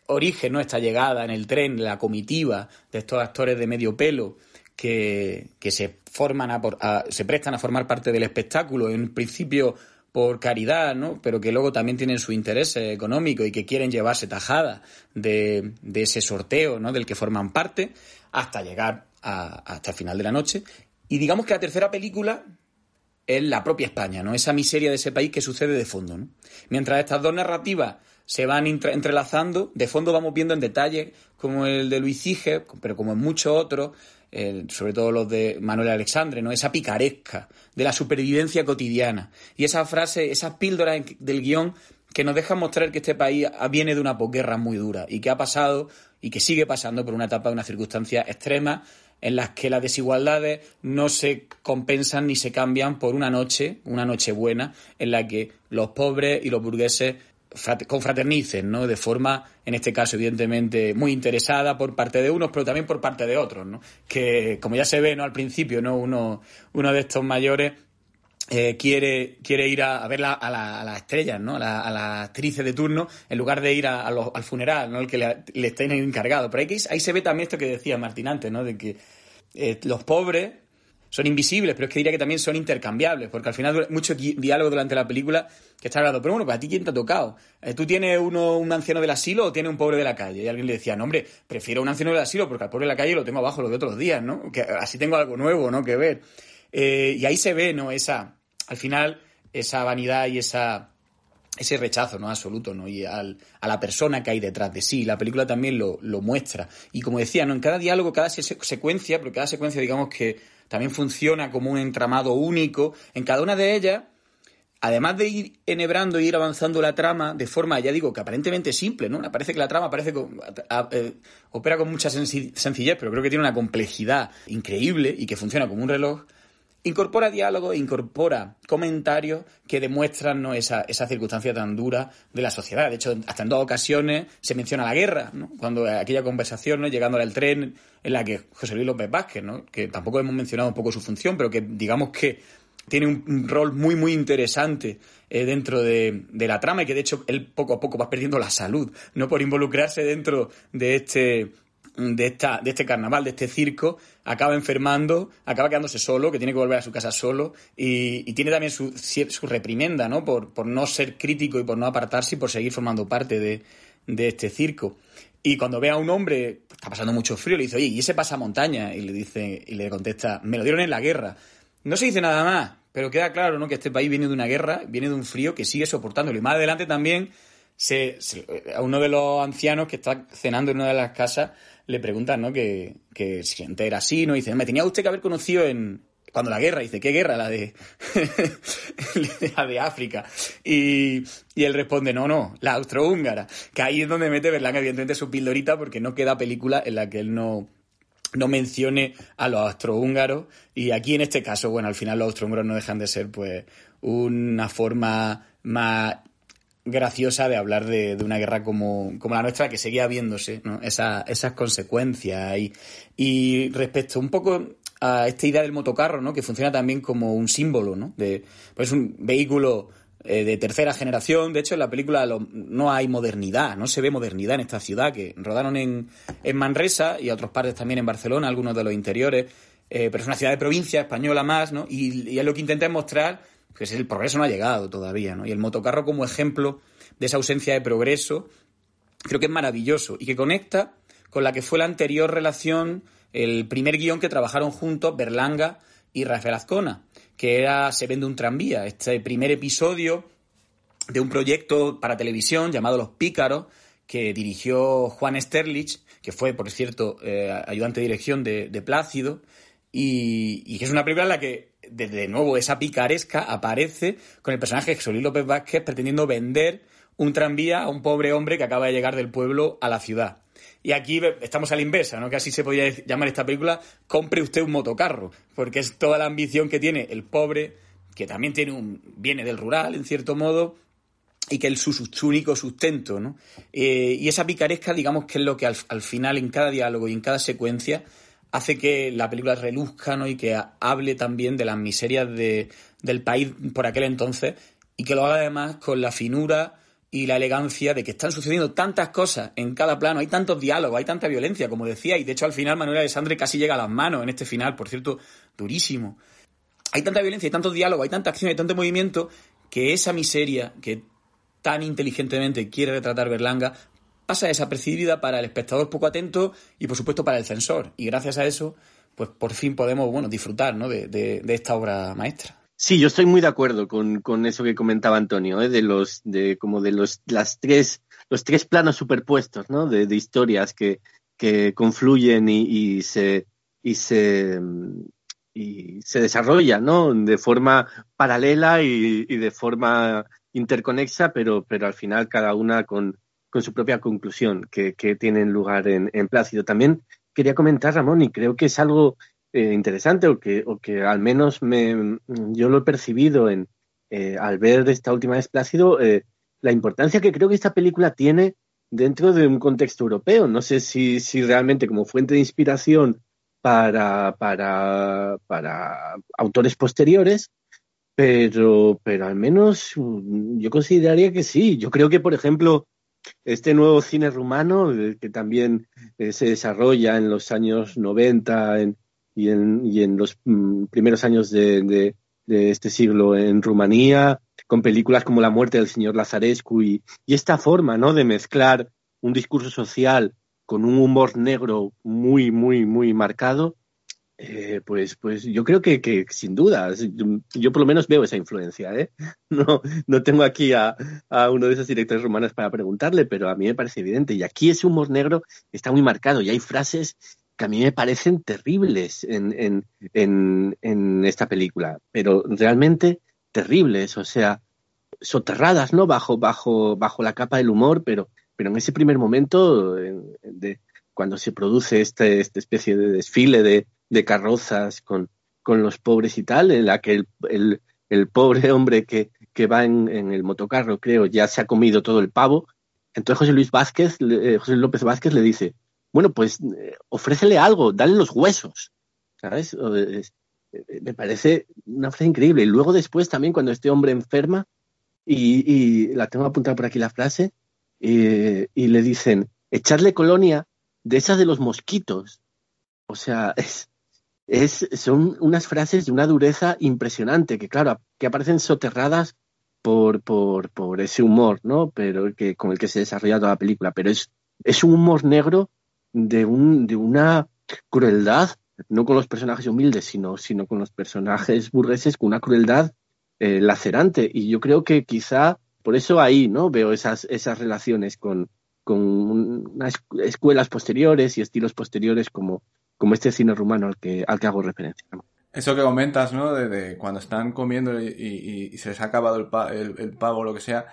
origen, ¿no? Esta llegada en el tren, la comitiva de estos actores de medio pelo que, se forman a, se prestan a formar parte del espectáculo, en principio por caridad, ¿no? Pero que luego también tienen su interés económico y que quieren llevarse tajada de, de ese sorteo, ¿no? Del que forman parte, hasta llegar hasta el final de la noche. Y digamos que la tercera película es la propia España, ¿no? Esa miseria de ese país que sucede de fondo. Mientras estas dos narrativas se van entrelazando, de fondo vamos viendo en detalle como el de Luis Cige, pero como en muchos otros, sobre todo los de Manuel Alexandre, ¿no? Esa picaresca de la supervivencia cotidiana. Y esa frase, esas píldoras del guion que nos dejan mostrar que este país viene de una posguerra muy dura y que ha pasado y que sigue pasando por una etapa de una circunstancia extrema en las que las desigualdades no se compensan ni se cambian por una noche, una noche buena, en la que los pobres y los burgueses confraternicen, ¿no? De forma, en este caso, evidentemente, muy interesada por parte de unos, pero también por parte de otros, ¿no? Que, como ya se ve, ¿no? Al principio, ¿no? Uno, uno de estos mayores eh, quiere, quiere ir a, ver a, las estrellas, ¿no? A, las la actrices de turno, en lugar de ir al funeral, ¿no? El que le, le estén encargado. Pero ahí, ahí, se ve también esto que decía Martín antes, ¿no? De que eh, los pobres son invisibles, pero es que diría que también son intercambiables, porque al final mucho diálogo durante la película que está hablando, pero bueno, ¿para ti quién te ha tocado? Eh, ¿Tú tienes uno, un anciano del asilo o tienes un pobre de la calle? Y alguien le decía, no, hombre, prefiero un anciano del asilo porque al pobre de la calle lo tengo abajo los de otros días, ¿no? Que así tengo algo nuevo, ¿no? Que ver. Eh, y ahí se ve, ¿no? Esa, al final, esa vanidad y esa ese rechazo no absoluto no y al, a la persona que hay detrás de sí la película también lo, lo muestra y como decía no en cada diálogo cada secuencia pero cada secuencia digamos que también funciona como un entramado único. En cada una de ellas, además de ir enhebrando e ir avanzando la trama de forma, ya digo, que aparentemente simple, ¿no? Parece que la trama parece eh, opera con mucha sencillez, pero creo que tiene una complejidad increíble y que funciona como un reloj. Incorpora diálogo, incorpora comentarios que demuestran ¿no? esa, esa, circunstancia tan dura de la sociedad. De hecho, hasta en dos ocasiones se menciona la guerra, ¿no? Cuando aquella conversación, ¿no? llegando al tren, en la que José Luis López Vázquez, ¿no? que tampoco hemos mencionado un poco su función, pero que digamos que tiene un, rol muy, muy interesante eh, dentro de, la trama y que de hecho él poco a poco va perdiendo la salud, no por involucrarse dentro de este, de, esta, de este carnaval, de este circo, acaba enfermando, acaba quedándose solo, que tiene que volver a su casa solo y, tiene también su, su reprimenda, ¿no? Por, por, no ser crítico y por no apartarse y por seguir formando parte de, de este circo. Y cuando ve a un hombre, está pasando mucho frío, le dice, oye, ¿y ese pasa montaña? Y le dice, y le contesta, me lo dieron en la guerra. No se dice nada más, pero queda claro, ¿no? Que este país viene de una guerra, viene de un frío que sigue soportándolo. Y más adelante también, se, a uno de los ancianos que está cenando en una de las casas, le preguntan, ¿no? Que, que si era así, ¿no? Y dice, me tenía usted que haber conocido en, cuando la guerra, dice, ¿qué guerra? La de, la de África. Y, y, él responde, no, no, la austrohúngara. Que ahí es donde mete Berlanga, evidentemente, su pildorita, porque no queda película en la que él no, no mencione a los austrohúngaros. Y aquí, en este caso, bueno, al final los austrohúngaros no dejan de ser, pues, una forma más graciosa de hablar de, de una guerra como, como, la nuestra que seguía viéndose, ¿no? Esa, esas consecuencias ahí. Y respecto un poco a esta idea del motocarro, ¿no? Que funciona también como un símbolo, ¿no? De, pues un vehículo eh, de tercera generación. De hecho, en la película no hay modernidad, no se ve modernidad en esta ciudad, que rodaron en, en Manresa y a otras partes también en Barcelona, algunos de los interiores. Eh, pero es una ciudad de provincia, española más, ¿no? Y, y es lo que intenté mostrar, pues el progreso no ha llegado todavía, ¿no? Y el motocarro como ejemplo de esa ausencia de progreso, creo que es maravilloso y que conecta con la que fue la anterior relación el primer guion que trabajaron juntos Berlanga y Rafael Azcona, que era Se vende un tranvía, este primer episodio de un proyecto para televisión llamado Los Pícaros, que dirigió Juan Sterlich, que fue, por cierto, eh, ayudante de dirección de, Plácido, y, que es una película en la que, de, nuevo, esa picaresca aparece con el personaje de José López Vázquez pretendiendo vender un tranvía a un pobre hombre que acaba de llegar del pueblo a la ciudad. Y aquí estamos a la inversa, ¿no? Que así se podría llamar esta película, compre usted un motocarro, porque es toda la ambición que tiene el pobre, que también tiene un, viene del rural, en cierto modo, y que es su, único sustento, ¿no? Eh, y esa picaresca, digamos que es lo que al, final, en cada diálogo y en cada secuencia, hace que la película reluzca, ¿no? Y que hable también de las miserias de, del país por aquel entonces, y que lo haga además con la finura y la elegancia de que están sucediendo tantas cosas en cada plano, hay tantos diálogos, hay tanta violencia, como decía, y de hecho al final Manuel Alessandre casi llega a las manos en este final, por cierto, durísimo. Hay tanta violencia, hay tantos diálogos, hay tanta acción, hay tanto movimiento, que esa miseria que tan inteligentemente quiere retratar Berlanga pasa desapercibida para el espectador poco atento y por supuesto para el censor. Y gracias a eso, pues por fin podemos bueno, disfrutar ¿no? de, de esta obra maestra. Sí, yo estoy muy de acuerdo con, con eso que comentaba Antonio, ¿eh? de los, de como de los, las tres, los tres planos superpuestos, ¿no? De, historias que, que confluyen y, y, se, y se, y se desarrollan, ¿no? De forma paralela y, y de forma interconexa, pero, pero al final cada una con, con su propia conclusión que, que tienen lugar en, en Plácido. También quería comentar, Ramón, y creo que es algo eh, interesante o que, o que al menos me, yo lo he percibido en, eh, al ver esta última vez Plácido, eh, la importancia que creo que esta película tiene dentro de un contexto europeo. No sé si, si realmente como fuente de inspiración para, para, para autores posteriores, pero, pero al menos mm, yo consideraría que sí. Yo creo que, por ejemplo, este nuevo cine rumano, eh, que también eh, se desarrolla en los años 90 y, en, y, en, los mm, primeros años de, este siglo en Rumanía, con películas como La muerte del señor Lazarescu y, y esta forma ¿no? de mezclar un discurso social con un humor negro muy, muy, muy marcado, eh, pues, pues yo creo que, que sin duda, yo, por lo menos veo esa influencia. ¿eh? No, no tengo aquí a, uno de esos directores romanos para preguntarle, pero a mí me parece evidente. Y aquí ese humor negro está muy marcado y hay frases que a mí me parecen terribles en, en, en, en esta película, pero realmente terribles, o sea, soterradas, ¿no? Bajo, bajo, bajo la capa del humor, pero, pero en ese primer momento de, cuando se produce este, esta especie de desfile de, de carrozas con, con los pobres y tal, en la que el, el, el pobre hombre que, que va en, el motocarro, creo, ya se ha comido todo el pavo. Entonces José Luis Vázquez, eh, José López Vázquez le dice, bueno, pues eh, ofrécele algo, dale los huesos, ¿sabes? Eh, me parece una frase increíble. Y luego después también cuando este hombre enferma, y, y la tengo apuntada por aquí la frase, y, y le dicen, echarle colonia de esas de los mosquitos. O sea, es, son unas frases de una dureza impresionante, que claro, que aparecen soterradas por, por, por ese humor, ¿no? Pero que, con el que se desarrolla toda la película. Pero es, es un humor negro de, un, de una crueldad, no con los personajes humildes, sino, sino con los personajes burgueses, con una crueldad eh, lacerante. Y yo creo que quizá por eso ahí, ¿no? Veo esas, esas relaciones con, con unas escuelas posteriores y estilos posteriores como, como este cine rumano al que, al que hago referencia. Eso que comentas, ¿no? De, cuando están comiendo y, se les ha acabado el, pa, el, el pavo o lo que sea.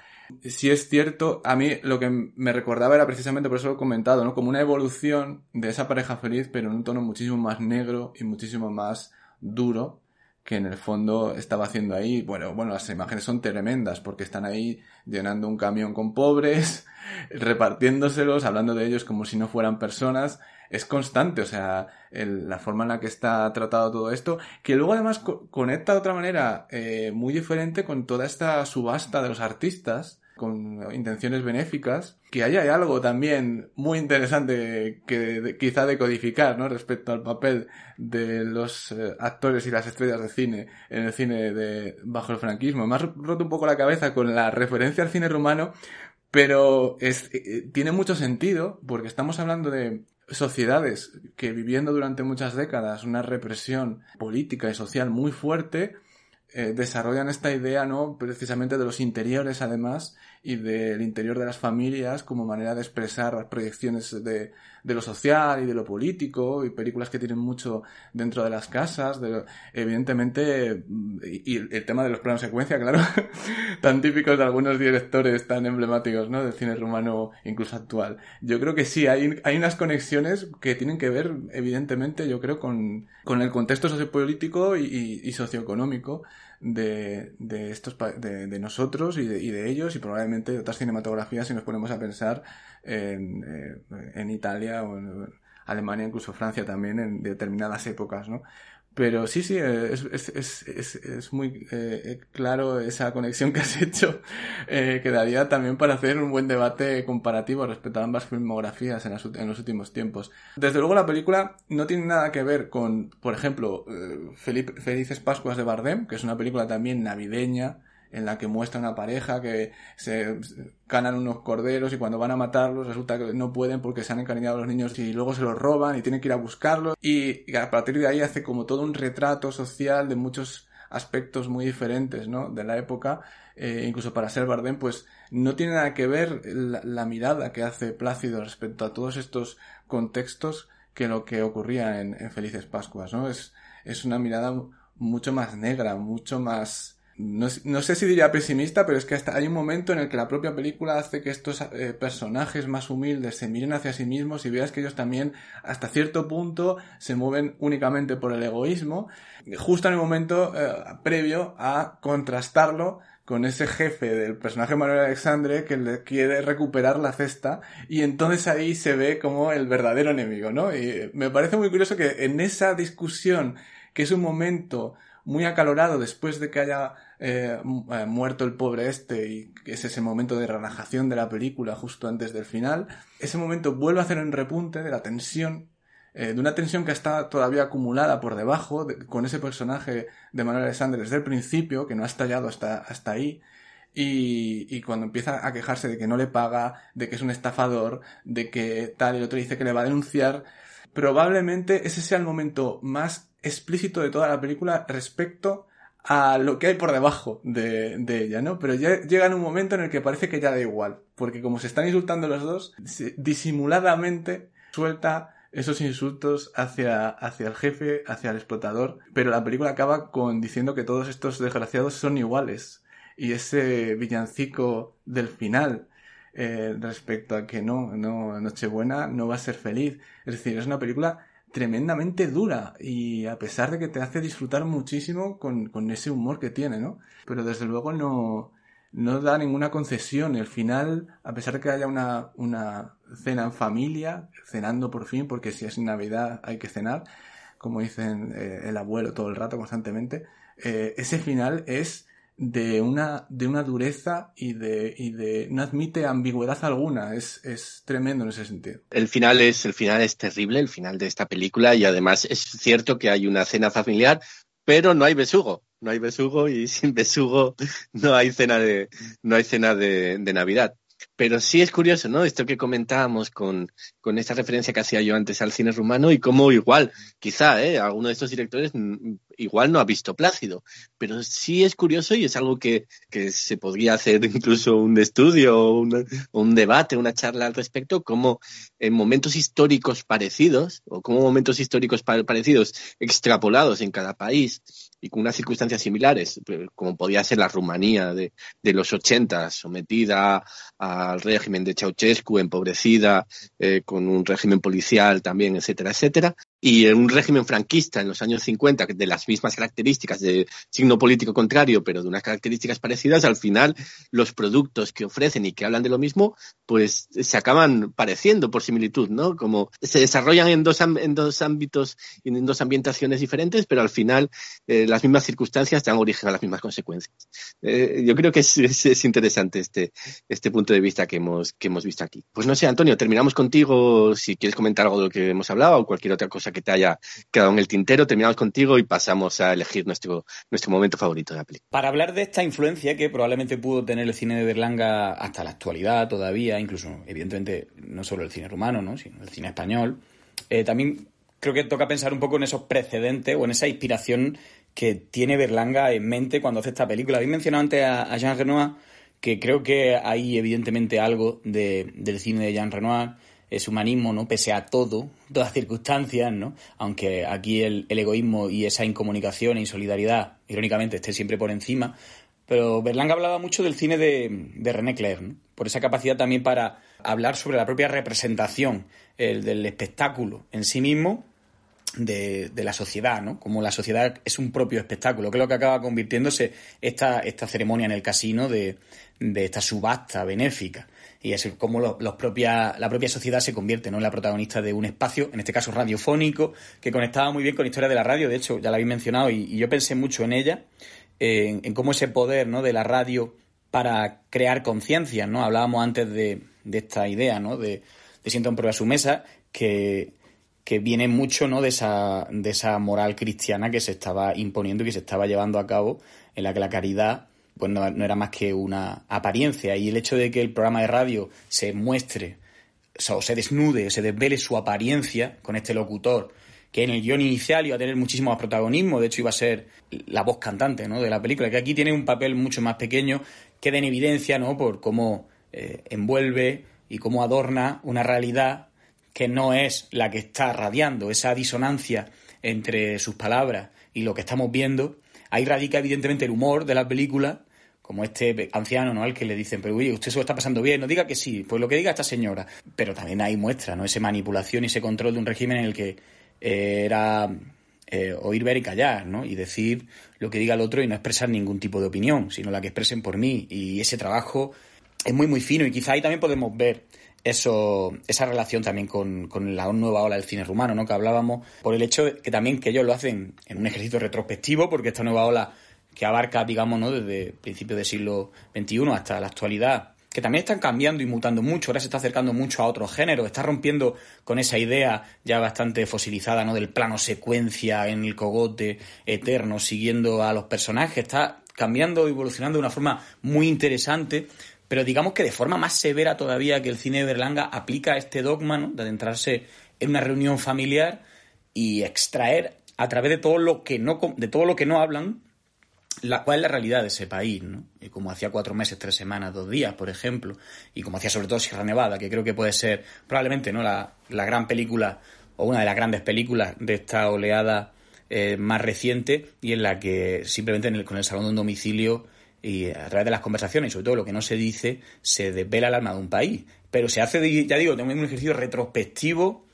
Si es cierto, a mí lo que me recordaba era precisamente, por eso lo he comentado, ¿no? Como una evolución de esa pareja feliz, pero en un tono muchísimo más negro y muchísimo más duro que en el fondo estaba haciendo ahí. Bueno, bueno, las imágenes son tremendas porque están ahí llenando un camión con pobres, repartiéndoselos, hablando de ellos como si no fueran personas es constante, o sea, la forma en la que está tratado todo esto, que luego además co conecta de otra manera eh, muy diferente con toda esta subasta de los artistas, con intenciones benéficas, que ahí hay algo también muy interesante que de, quizá decodificar, ¿no? Respecto al papel de los eh, actores y las estrellas de cine en el cine de bajo el franquismo. Me ha roto un poco la cabeza con la referencia al cine rumano, pero es, eh, tiene mucho sentido porque estamos hablando de sociedades que viviendo durante muchas décadas una represión política y social muy fuerte, eh, desarrollan esta idea, ¿no? Precisamente de los interiores, además, y del interior de las familias como manera de expresar las proyecciones de, de lo social y de lo político, y películas que tienen mucho dentro de las casas, de, evidentemente, y, el tema de los planos secuencia, claro, tan típicos de algunos directores tan emblemáticos, ¿no? Del cine rumano, incluso actual. Yo creo que sí, hay, hay unas conexiones que tienen que ver, evidentemente, yo creo, con, con el contexto sociopolítico y, y socioeconómico de, de estos de, de nosotros y de, y de, ellos y probablemente otras cinematografías si nos ponemos a pensar en, eh, en Italia o en Alemania, incluso Francia también en determinadas épocas, ¿no? Pero sí, sí, es, es, es, es muy eh, claro esa conexión que has hecho, eh, que daría también para hacer un buen debate comparativo respecto a ambas filmografías en, las, en, los últimos tiempos. Desde luego la película no tiene nada que ver con, por ejemplo, eh, Felices Pascuas de Bardem, que es una película también navideña, en la que muestra una pareja que se ganan unos corderos y cuando van a matarlos resulta que no pueden porque se han encariñado a los niños y luego se los roban y tienen que ir a buscarlos y, a partir de ahí hace como todo un retrato social de muchos aspectos muy diferentes ¿no? de la época eh, incluso para ser Bardem pues no tiene nada que ver la, mirada que hace Plácido respecto a todos estos contextos que lo que ocurría en, en Felices Pascuas ¿no? es, es una mirada mucho más negra mucho más no, no, sé si diría pesimista, pero es que hasta hay un momento en el que la propia película hace que estos eh, personajes más humildes se miren hacia sí mismos y veas que ellos también hasta cierto punto se mueven únicamente por el egoísmo, justo en el momento eh, previo a contrastarlo con ese jefe del personaje Manuel Alexandre que le quiere recuperar la cesta y entonces ahí se ve como el verdadero enemigo, ¿no? Y me parece muy curioso que en esa discusión, que es un momento muy acalorado después de que haya eh, eh, muerto el pobre este y es ese momento de relajación de la película justo antes del final, ese momento vuelve a hacer un repunte de la tensión eh, de una tensión que está todavía acumulada por debajo, con ese personaje de Manuel Alexander desde el principio, que no ha estallado hasta, hasta ahí, y, y, cuando empieza a quejarse de que no le paga, de que es un estafador, de que tal y otro dice que le va a denunciar, probablemente ese sea el momento más explícito de toda la película respecto a lo que hay por debajo de, ella, ¿no? Pero ya llega en un momento en el que parece que ya da igual, porque como se están insultando los dos, disimuladamente suelta esos insultos hacia, hacia el jefe, hacia el explotador, pero la película acaba con diciendo que todos estos desgraciados son iguales. Y ese villancico del final, eh, respecto a que no, no, Nochebuena no va a ser feliz. Es decir, es una película tremendamente dura y a pesar de que te hace disfrutar muchísimo con, con ese humor que tiene, ¿no? Pero desde luego no, no da ninguna concesión. El final, a pesar de que haya una, una cena en familia, cenando por fin, porque si es Navidad hay que cenar, como dicen eh, el abuelo todo el rato constantemente, eh, ese final es de una, de una dureza y de, y de no admite ambigüedad alguna. Es, es tremendo en ese sentido. El final es, el final es terrible, el final de esta película, y además es cierto que hay una cena familiar, pero no hay besugo. No hay besugo y sin besugo no hay cena de, no hay cena de, de Navidad. Pero sí es curioso, ¿no? Esto que comentábamos con, con esta referencia que hacía yo antes al cine rumano y cómo igual, quizá, ¿eh? Alguno de estos directores igual no ha visto Plácido. Pero sí es curioso y es algo que, que se podría hacer incluso un estudio o un, debate, una charla al respecto, como en momentos históricos parecidos o como momentos históricos parecidos extrapolados en cada país y con unas circunstancias similares, como podía ser la Rumanía de, de los 80, sometida al régimen de Ceausescu, empobrecida, eh, con un régimen policial también, etcétera, etcétera, y en un régimen franquista en los años 50 de las mismas características de signo político contrario, pero de unas características parecidas, al final los productos que ofrecen y que hablan de lo mismo, pues se acaban pareciendo por similitud, ¿no? Como se desarrollan en dos, en dos ámbitos en dos ambientaciones diferentes, pero al final eh, las mismas circunstancias dan origen a las mismas consecuencias. Eh, yo creo que es, es, es, interesante este, este punto de vista que hemos, que hemos visto aquí. Pues no sé, Antonio, terminamos contigo si quieres comentar algo de lo que hemos hablado o cualquier otra cosa que te haya quedado en el tintero. Terminamos contigo y pasamos a elegir nuestro, nuestro momento favorito de la película. Para hablar de esta influencia que probablemente pudo tener el cine de Berlanga hasta la actualidad todavía, incluso evidentemente no solo el cine rumano, ¿no? sino el cine español, eh, también creo que toca pensar un poco en esos precedentes o en esa inspiración que tiene Berlanga en mente cuando hace esta película. Habéis mencionado antes a, a Jean Renoir, que creo que hay evidentemente algo de, del cine de Jean Renoir es humanismo, ¿no? Pese a todo, todas circunstancias, ¿no? Aunque aquí el, el, egoísmo y esa incomunicación e insolidaridad, irónicamente, esté siempre por encima. Pero Berlanga hablaba mucho del cine de, de René Clair, ¿no? Por esa capacidad también para hablar sobre la propia representación el, del espectáculo en sí mismo de, de, la sociedad, ¿no? Como la sociedad es un propio espectáculo, que es lo que acaba convirtiéndose esta, esta ceremonia en el casino de, de esta subasta benéfica y es como lo, los propia, la propia sociedad se convierte ¿no? en la protagonista de un espacio, en este caso radiofónico, que conectaba muy bien con la historia de la radio, de hecho ya la habéis mencionado y, yo pensé mucho en ella, en, cómo ese poder ¿no? de la radio para crear conciencia, ¿no? Hablábamos antes de, de esta idea, ¿no? De, de siento en prueba su mesa, que, que viene mucho ¿no? de, esa, de esa moral cristiana que se estaba imponiendo y que se estaba llevando a cabo, en la que la caridad pues no, no, era más que una apariencia. Y el hecho de que el programa de radio se muestre, o se desnude, o se desvele su apariencia con este locutor, que en el guion inicial iba a tener muchísimo más protagonismo, de hecho iba a ser la voz cantante ¿no? de la película, que aquí tiene un papel mucho más pequeño, queda en evidencia ¿no? por cómo eh, envuelve y cómo adorna una realidad que no es la que está radiando, esa disonancia entre sus palabras y lo que estamos viendo. Ahí radica evidentemente el humor de la película, como este anciano, ¿no? Al que le dicen, pero oye, usted se lo está pasando bien, no diga que sí, pues lo que diga esta señora. Pero también hay muestra, ¿no? Esa manipulación y ese control de un régimen en el que eh, era eh, oír, ver y callar, ¿no? Y decir lo que diga el otro y no expresar ningún tipo de opinión, sino la que expresen por mí. Y ese trabajo es muy, muy fino y quizá ahí también podemos ver eso, esa relación también con, con, la nueva ola del cine rumano, ¿no? Que hablábamos, por el hecho de que también que ellos lo hacen en un ejercicio retrospectivo, porque esta nueva ola que abarca, digamos, ¿no? desde principios del siglo XXI hasta la actualidad, que también están cambiando y mutando mucho, ahora se está acercando mucho a otros géneros, está rompiendo con esa idea ya bastante fosilizada, ¿no? Del plano secuencia en el cogote eterno, siguiendo a los personajes, está cambiando evolucionando de una forma muy interesante, pero digamos que de forma más severa todavía que el cine de Berlanga aplica este dogma ¿no? de adentrarse en una reunión familiar y extraer a través de todo lo que no de todo lo que no hablan la, cuál es la realidad de ese país, ¿no? Y como hacía cuatro meses, tres semanas, dos días, por ejemplo, y como hacía sobre todo Sierra Nevada, que creo que puede ser probablemente no la, la gran película o una de las grandes películas de esta oleada eh, más reciente y en la que simplemente con el salón de un domicilio y a través de las conversaciones y sobre todo lo que no se dice, se desvela el alma de un país. Pero se hace, ya digo, también un ejercicio retrospectivo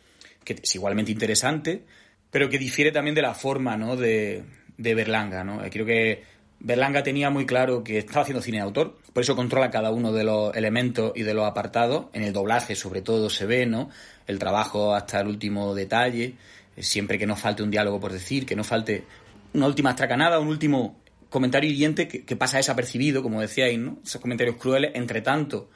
que es igualmente interesante, pero que difiere también de la forma ¿no? de, de Berlanga. ¿no? Creo que Berlanga tenía muy claro que estaba haciendo cine de autor, por eso controla cada uno de los elementos y de los apartados. En el doblaje, sobre todo, se ve, ¿no? El trabajo hasta el último detalle, siempre que no falte un diálogo por decir, que no falte una última astracanada, un último comentario hiriente que, pasa desapercibido, como decíais, ¿no? Esos comentarios crueles, entre tanto,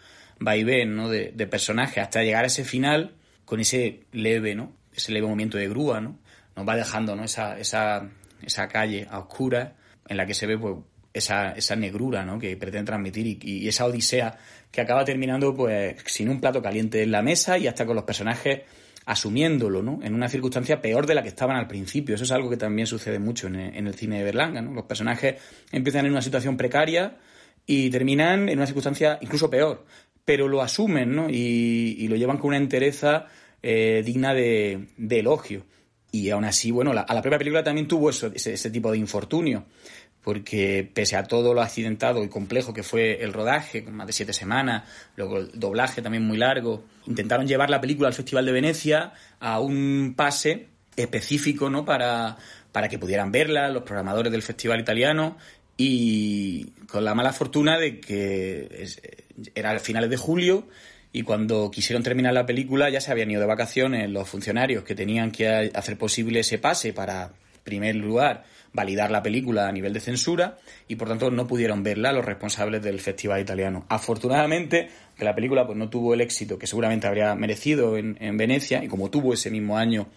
va y ven, ¿no? De, de personajes, hasta llegar a ese final con ese leve, ¿no? Ese leve movimiento de grúa, ¿no? Nos va dejando, ¿no? Esa, esa, esa calle a oscuras en la que se ve pues, esa, esa negrura ¿no? que pretende transmitir y, esa odisea que acaba terminando pues sin un plato caliente en la mesa y hasta con los personajes asumiéndolo, ¿no? En una circunstancia peor de la que estaban al principio. Eso es algo que también sucede mucho en el, cine de Berlanga, ¿no? Los personajes empiezan en una situación precaria y terminan en una circunstancia incluso peor, pero lo asumen, ¿no? Y, lo llevan con una entereza eh, digna de, elogio. Y aún así, bueno, a la propia película también tuvo eso, ese tipo de infortunio porque pese a todo lo accidentado y complejo que fue el rodaje, con más de siete semanas, luego el doblaje también muy largo, intentaron llevar la película al Festival de Venecia a un pase específico ¿no? para, para que pudieran verla los programadores del Festival Italiano y con la mala fortuna de que era a finales de julio y cuando quisieron terminar la película ya se habían ido de vacaciones los funcionarios que tenían que hacer posible ese pase para, primer lugar, validar la película a nivel de censura y por tanto no pudieron verla los responsables del festival italiano. Afortunadamente, que la película pues no tuvo el éxito que seguramente habría merecido en, Venecia y como tuvo ese mismo año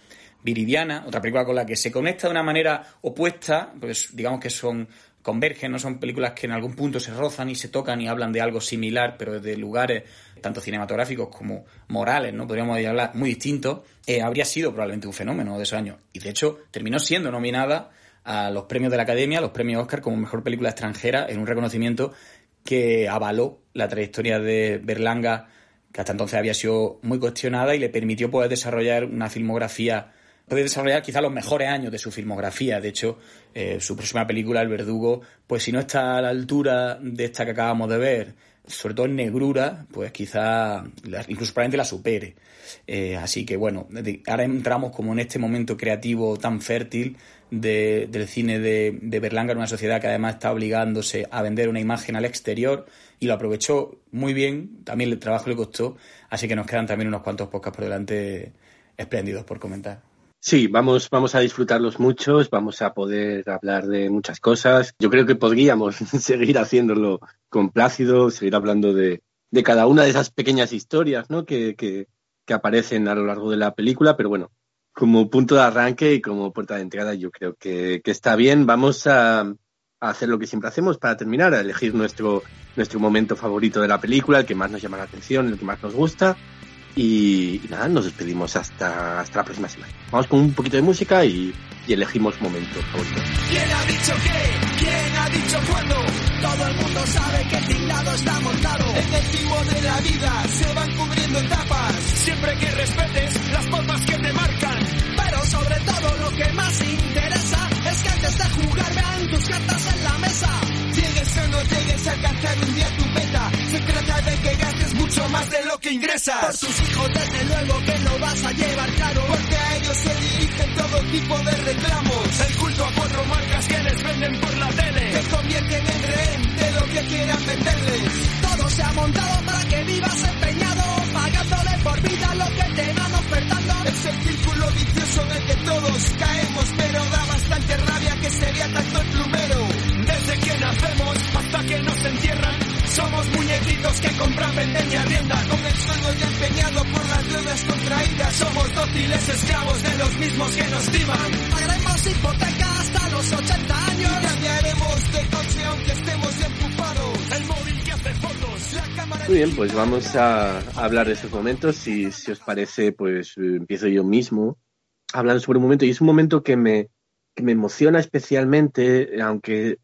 Viridiana, otra película con la que se conecta de una manera opuesta, pues digamos que son convergen, no son películas que en algún punto se rozan y se tocan y hablan de algo similar, pero desde lugares tanto cinematográficos como morales, ¿no? Podríamos hablar muy distintos, eh, habría sido probablemente un fenómeno de esos años. Y de hecho terminó siendo nominada a los premios de la Academia, los premios Oscar como mejor película extranjera, en un reconocimiento que avaló la trayectoria de Berlanga, que hasta entonces había sido muy cuestionada y le permitió poder desarrollar una filmografía, poder desarrollar quizá los mejores años de su filmografía. De hecho, eh, su próxima película, El Verdugo, pues si no está a la altura de esta que acabamos de ver, sobre todo en negrura, pues quizá incluso probablemente la supere. Eh, así que bueno, ahora entramos como en este momento creativo tan fértil del cine de, de, Berlanga en una sociedad que además está obligándose a vender una imagen al exterior y lo aprovechó muy bien, también el trabajo le costó, así que nos quedan también unos cuantos podcasts por delante espléndidos por comentar. Sí, vamos, vamos a disfrutarlos muchos, vamos a poder hablar de muchas cosas. Yo creo que podríamos seguir haciéndolo con Plácido, seguir hablando de, de cada una de esas pequeñas historias ¿no? que, que, que aparecen a lo largo de la película, pero bueno, como punto de arranque y como puerta de entrada yo creo que, está bien. Vamos a, hacer lo que siempre hacemos para terminar, a elegir nuestro, nuestro momento favorito de la película, el que más nos llama la atención, el que más nos gusta. Y, nada, nos despedimos hasta, hasta la próxima semana. Vamos con un poquito de música y, y elegimos momentos favoritos. ¿Quién ha dicho qué? ¿Quién ha dicho cuándo? Todo el mundo sabe que el tinglado está montado. En el de la vida se van cubriendo etapas. Siempre que respetes las formas que te marcan. Pero sobre todo lo que más interesa es que antes de jugar vean tus cartas en la mesa. Llegues o no llegues a alcanzar un día tu meta. Se trata de que gastes mucho más de lo que ingresas. Por tus hijos desde luego que no vas a llevar claro. Porque a ellos se dirigen todo tipo de reclamos. El culto a cuatro marcas que les venden por la tele. Te convierten en rehén de lo que quieran venderles. Todo se ha montado para que vivas empeñado pagándole concurso en el que todos caemos, pero da bastante rabia que se vea tanto el plumero. Desde que nacemos hasta que nos entierran, somos muñequitos que compran, venden y arriendan. Con el sueldo ya empeñado por las deudas contraídas, somos dóciles esclavos de los mismos que nos timan. Pagaremos hipoteca hasta los 80 años. Y cambiaremos de coche aunque estemos empujados. El móvil que hace fotos, la cámara... Muy bien, pues vamos a hablar de estos momentos. Si, si os parece, pues eh, empiezo yo mismo hablando sobre un momento. Y es un momento que me, que me emociona especialmente, aunque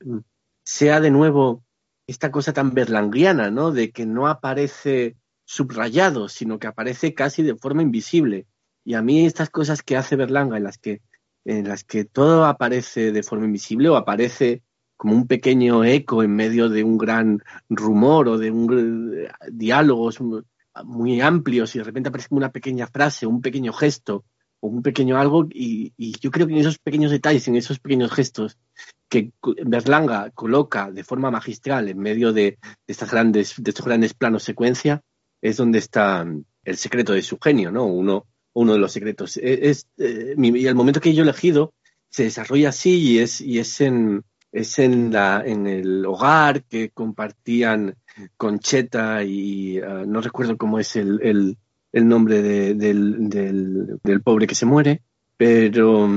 sea de nuevo esta cosa tan berlanguiana, ¿no? De que no aparece subrayado, sino que aparece casi de forma invisible. Y a mí estas cosas que hace Berlanga, en las que, en las que todo aparece de forma invisible o aparece como un pequeño eco en medio de un gran rumor o de un diálogos muy amplios y de repente aparece como una pequeña frase, un pequeño gesto un pequeño algo y, y, yo creo que en esos pequeños detalles, en esos pequeños gestos que Berlanga coloca de forma magistral en medio de, estas grandes, de estos grandes planos secuencia, es donde está el secreto de su genio, ¿no? Uno, uno de los secretos. E, es, eh, y el momento que yo he elegido se desarrolla así y es, y es en, es en, la, en el hogar que compartían Concheta y uh, no recuerdo cómo es el, el, el nombre de, del, del, del, pobre que se muere, pero,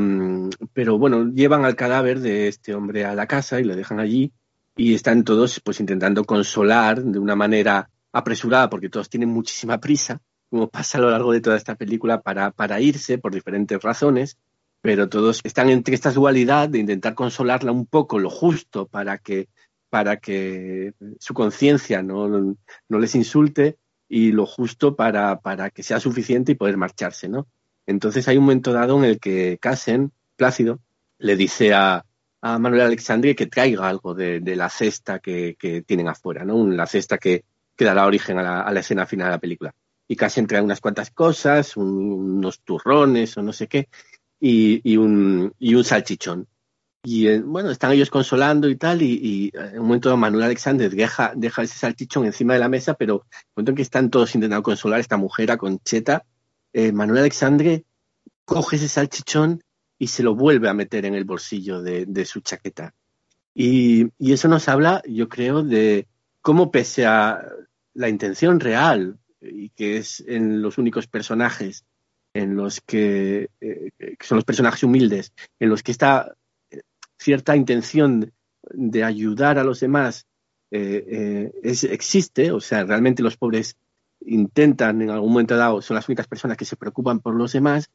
pero bueno, llevan al cadáver de este hombre a la casa y lo dejan allí y están todos pues intentando consolar de una manera apresurada porque todos tienen muchísima prisa, como pasa a lo largo de toda esta película, para, para irse por diferentes razones pero todos están entre esta dualidad de intentar consolarla un poco lo justo para que para que su conciencia no, no, les insulte y lo justo para, para que sea suficiente y poder marcharse, ¿no? Entonces hay un momento dado en el que Casen, Plácido, le dice a, a Manuel Alexandre que traiga algo de, de la cesta que, que, tienen afuera, ¿no? La cesta que, que dará origen a la, a la, escena final de la película. Y Casen trae unas cuantas cosas, un, unos turrones o no sé qué, y, y, un, y un salchichón. Y eh, bueno, están ellos consolando y tal, y, y, en un momento Manuel Alexander deja, deja ese salchichón encima de la mesa, pero en el momento en que están todos intentando consolar a esta mujer a Concheta, eh, Manuel Alexandre coge ese salchichón y se lo vuelve a meter en el bolsillo de, su chaqueta. Y, eso nos habla, yo creo, de cómo pese a la intención real, y que es en los únicos personajes en los que, eh, son los personajes humildes, en los que esta cierta intención de ayudar a los demás eh, eh, es, existe, o sea, realmente los pobres intentan en algún momento dado, son las únicas personas que se preocupan por los demás,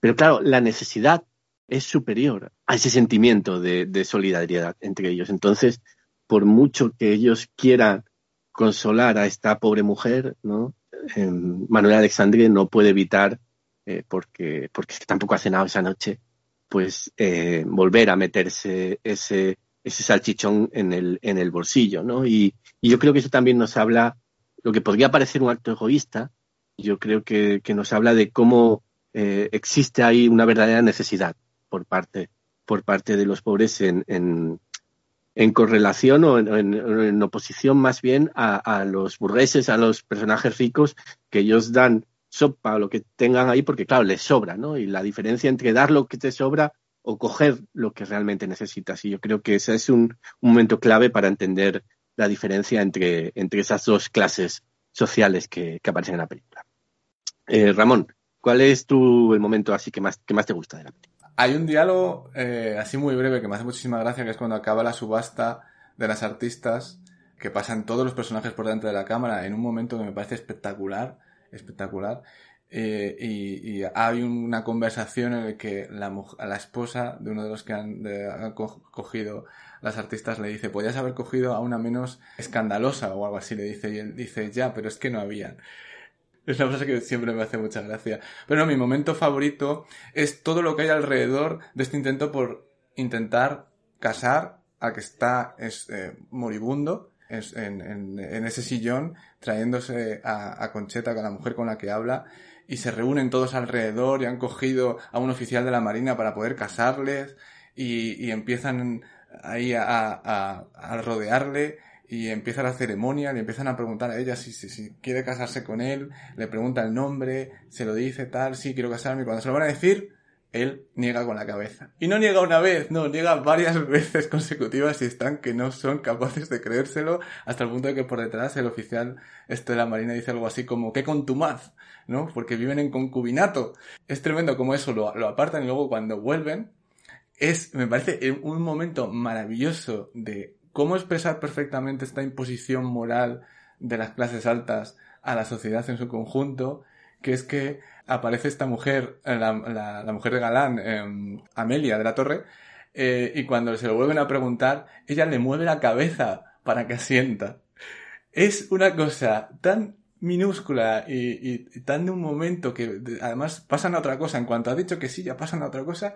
pero claro, la necesidad es superior a ese sentimiento de, solidaridad entre ellos. Entonces, por mucho que ellos quieran consolar a esta pobre mujer, ¿no? Eh, Manuel Alexandre no puede evitar eh, porque, porque tampoco ha cenado esa noche, pues eh, volver a meterse ese, ese salchichón en el, en el bolsillo, ¿no? Y, yo creo que eso también nos habla, lo que podría parecer un acto egoísta, yo creo que, que nos habla de cómo eh, existe ahí una verdadera necesidad por parte, por parte de los pobres en, en, correlación o en, oposición más bien a, a los burgueses, a los personajes ricos que ellos dan sopa lo que tengan ahí, porque claro, les sobra, ¿no? Y la diferencia entre dar lo que te sobra o coger lo que realmente necesitas. Y yo creo que ese es un, un momento clave para entender la diferencia entre, entre esas dos clases sociales que, que aparecen en la película. Eh, Ramón, ¿cuál es tu el momento así que más, que más te gusta de la película? Hay un diálogo eh, así muy breve que me hace muchísima gracia, que es cuando acaba la subasta de las artistas, que pasan todos los personajes por delante de la cámara en un momento que me parece espectacular espectacular. Eh, y, hay una conversación en la que la, la esposa de uno de los que han, cogido las artistas le dice, podías haber cogido a una menos escandalosa o algo así, le dice, y él dice, ya, pero es que no habían. Es una frase que siempre me hace mucha gracia. Pero no, mi momento favorito es todo lo que hay alrededor de este intento por intentar casar a que está es, eh, moribundo en, ese sillón trayéndose a, Concheta, con la mujer con la que habla, y se reúnen todos alrededor y han cogido a un oficial de la Marina para poder casarles y, empiezan ahí a, a, a, rodearle y empieza la ceremonia, le empiezan a preguntar a ella si, si, si, quiere casarse con él, le pregunta el nombre, se lo dice tal, sí, quiero casarme, cuando se lo van a decir, él niega con la cabeza. Y no niega una vez, no, niega varias veces consecutivas y están que no son capaces de creérselo hasta el punto de que por detrás el oficial este de la Marina dice algo así como, ¡qué contumaz! ¿No? Porque viven en concubinato. Es tremendo como eso lo, lo apartan y luego cuando vuelven, es, me parece un momento maravilloso de cómo expresar perfectamente esta imposición moral de las clases altas a la sociedad en su conjunto, que es que aparece esta mujer, eh, la, la, mujer de Galán, em, Amelia de la Torre, eh, y cuando se lo vuelven a preguntar, ella le mueve la cabeza para que asienta. Es una cosa tan minúscula y, y, tan de un momento que además pasan a otra cosa. En cuanto ha dicho que sí, ya pasan a otra cosa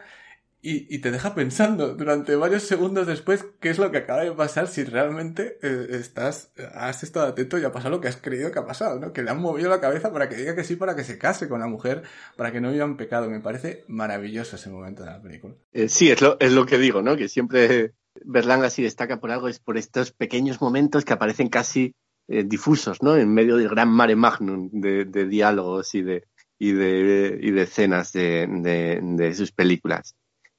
y, te deja pensando durante varios segundos después qué es lo que acaba de pasar si realmente eh, estás, has estado atento y ha pasado lo que has creído que ha pasado, ¿no? Que le han movido la cabeza para que diga que sí, para que se case con la mujer, para que no vivan pecado. Me parece maravilloso ese momento de la película. Eh, sí, es lo, es lo que digo, ¿no? Que siempre Berlanga sí destaca por algo, es por estos pequeños momentos que aparecen casi eh, difusos, ¿no? En medio del gran mare magnum de, de diálogos y de, y de, y de escenas de, de sus películas.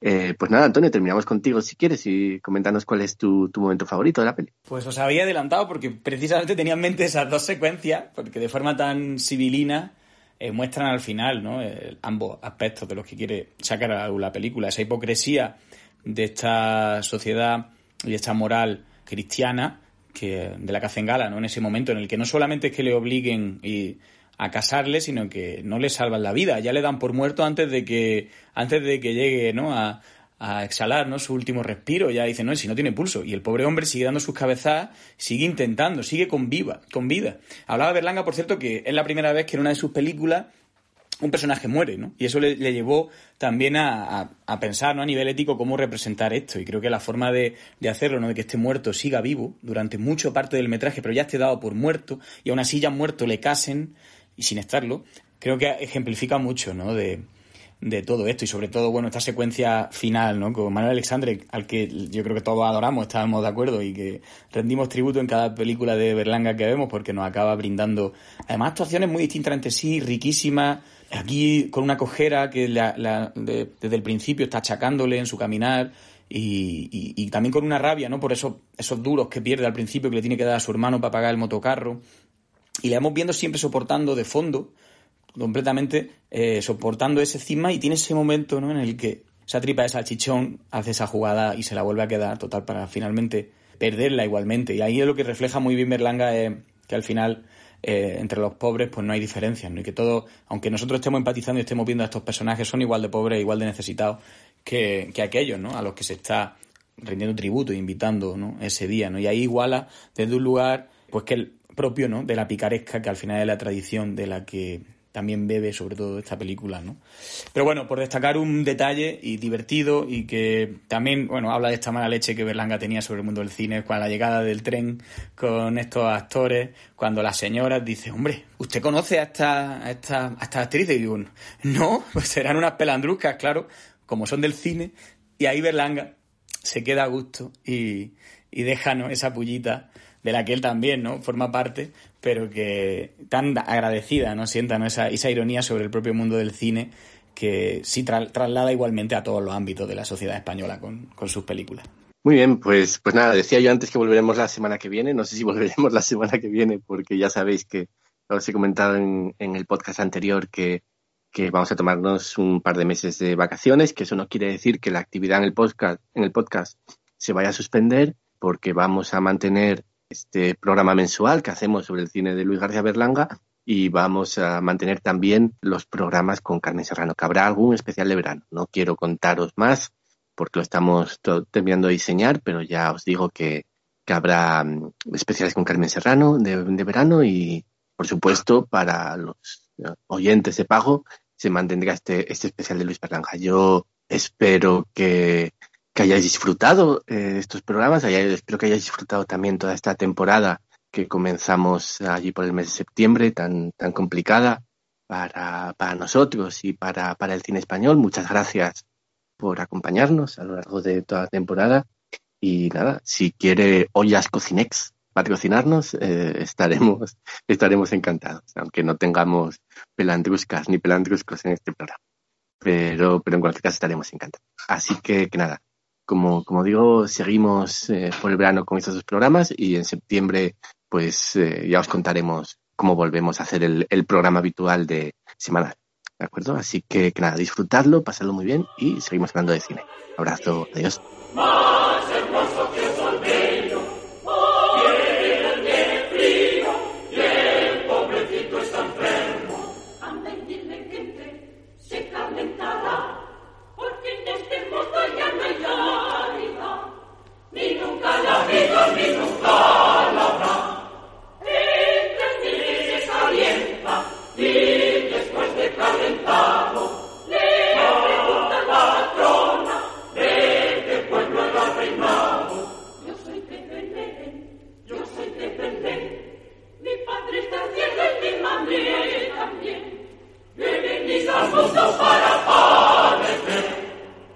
Eh, pues nada, Antonio, terminamos contigo si quieres y coméntanos cuál es tu, tu, momento favorito de la peli. Pues os había adelantado porque precisamente tenía en mente esas dos secuencias, porque de forma tan civilina eh, muestran al final ¿no? Eh, ambos aspectos de los que quiere sacar a la película, esa hipocresía de esta sociedad y esta moral cristiana que de la que hacen gala, ¿no? En ese momento en el que no solamente es que le obliguen y a casarle, sino que no le salvan la vida, ya le dan por muerto antes de que, antes de que llegue, ¿no? A, a exhalar, ¿no? Su último respiro, ya dice, no, si no tiene pulso. Y el pobre hombre sigue dando sus cabezadas, sigue intentando, sigue con viva, con vida. Hablaba Berlanga, por cierto, que es la primera vez que en una de sus películas un personaje muere, ¿no? Y eso le, le llevó también a, a, a, pensar, ¿no? A nivel ético, cómo representar esto. Y creo que la forma de, de, hacerlo, ¿no? De que este muerto siga vivo durante mucho parte del metraje, pero ya esté dado por muerto, y aún así ya muerto le casen, y sin estarlo, creo que ejemplifica mucho, ¿no? De, de todo esto y sobre todo, bueno, esta secuencia final, ¿no? Con Manuel Alexandre, al que yo creo que todos adoramos, estábamos de acuerdo y que rendimos tributo en cada película de Berlanga que vemos porque nos acaba brindando, además, actuaciones muy distintas entre sí, riquísimas, aquí con una cojera que la, la, de, desde el principio está achacándole en su caminar y, y, y, también con una rabia, ¿no? Por esos, esos duros que pierde al principio que le tiene que dar a su hermano para pagar el motocarro y la hemos viendo siempre soportando de fondo, completamente eh, soportando ese cisma y tiene ese momento ¿no? en el que esa tripa de salchichón hace esa jugada y se la vuelve a quedar total para finalmente perderla igualmente. Y ahí es lo que refleja muy bien Berlanga, eh, que al final eh, entre los pobres pues no hay diferencia, ¿no? y que todos, aunque nosotros estemos empatizando y estemos viendo a estos personajes, son igual de pobres, igual de necesitados que, que aquellos ¿no? a los que se está rindiendo tributo e invitando ¿no? ese día. ¿no? Y ahí iguala desde un lugar pues que propio ¿no? de la picaresca, que al final es la tradición de la que también bebe sobre todo esta película, ¿no? Pero bueno, por destacar un detalle y divertido y que también, bueno, habla de esta mala leche que Berlanga tenía sobre el mundo del cine, con la llegada del tren con estos actores, cuando las señoras dicen, hombre, ¿usted conoce a esta, a esta, a? Y digo, no, pues serán unas pelandruscas, claro, como son del cine, y ahí Berlanga se queda a gusto y, y deja, ¿no? esa pullita de la que él también ¿no? forma parte, pero que tan agradecida no sienta ¿no? Esa, esa ironía sobre el propio mundo del cine que sí tra traslada igualmente a todos los ámbitos de la sociedad española con, con, sus películas. Muy bien, pues, pues nada, decía yo antes que volveremos la semana que viene, no sé si volveremos la semana que viene porque ya sabéis que os he comentado en, en el podcast anterior que, que vamos a tomarnos un par de meses de vacaciones, que eso no quiere decir que la actividad en el podcast, en el podcast se vaya a suspender porque vamos a mantener este programa mensual que hacemos sobre el cine de Luis García Berlanga y vamos a mantener también los programas con Carmen Serrano, que habrá algún especial de verano. No quiero contaros más porque lo estamos terminando de diseñar, pero ya os digo que, habrá mm, especiales con Carmen Serrano de, de, verano y, por supuesto, para los oyentes de pago se mantendrá este, este especial de Luis Berlanga. Yo espero que que hayáis disfrutado eh, estos programas, espero que hayáis disfrutado también toda esta temporada que comenzamos allí por el mes de septiembre, tan, tan complicada para, para nosotros y para, para el cine español. Muchas gracias por acompañarnos a lo largo de toda la temporada. Y nada, si quiere Ollas Cocinex patrocinarnos, eh, estaremos, estaremos encantados, aunque no tengamos pelandruscas ni pelandruscos en este programa. pero, pero en cualquier caso estaremos encantados. Así que, que nada, como, como digo, seguimos eh, por el verano con estos dos programas y en septiembre pues eh, ya os contaremos cómo volvemos a hacer el, programa habitual de semanal. ¿De acuerdo? Así que, que nada, disfrutadlo, pasadlo muy bien y seguimos hablando de cine. Abrazo, adiós. mãos não para.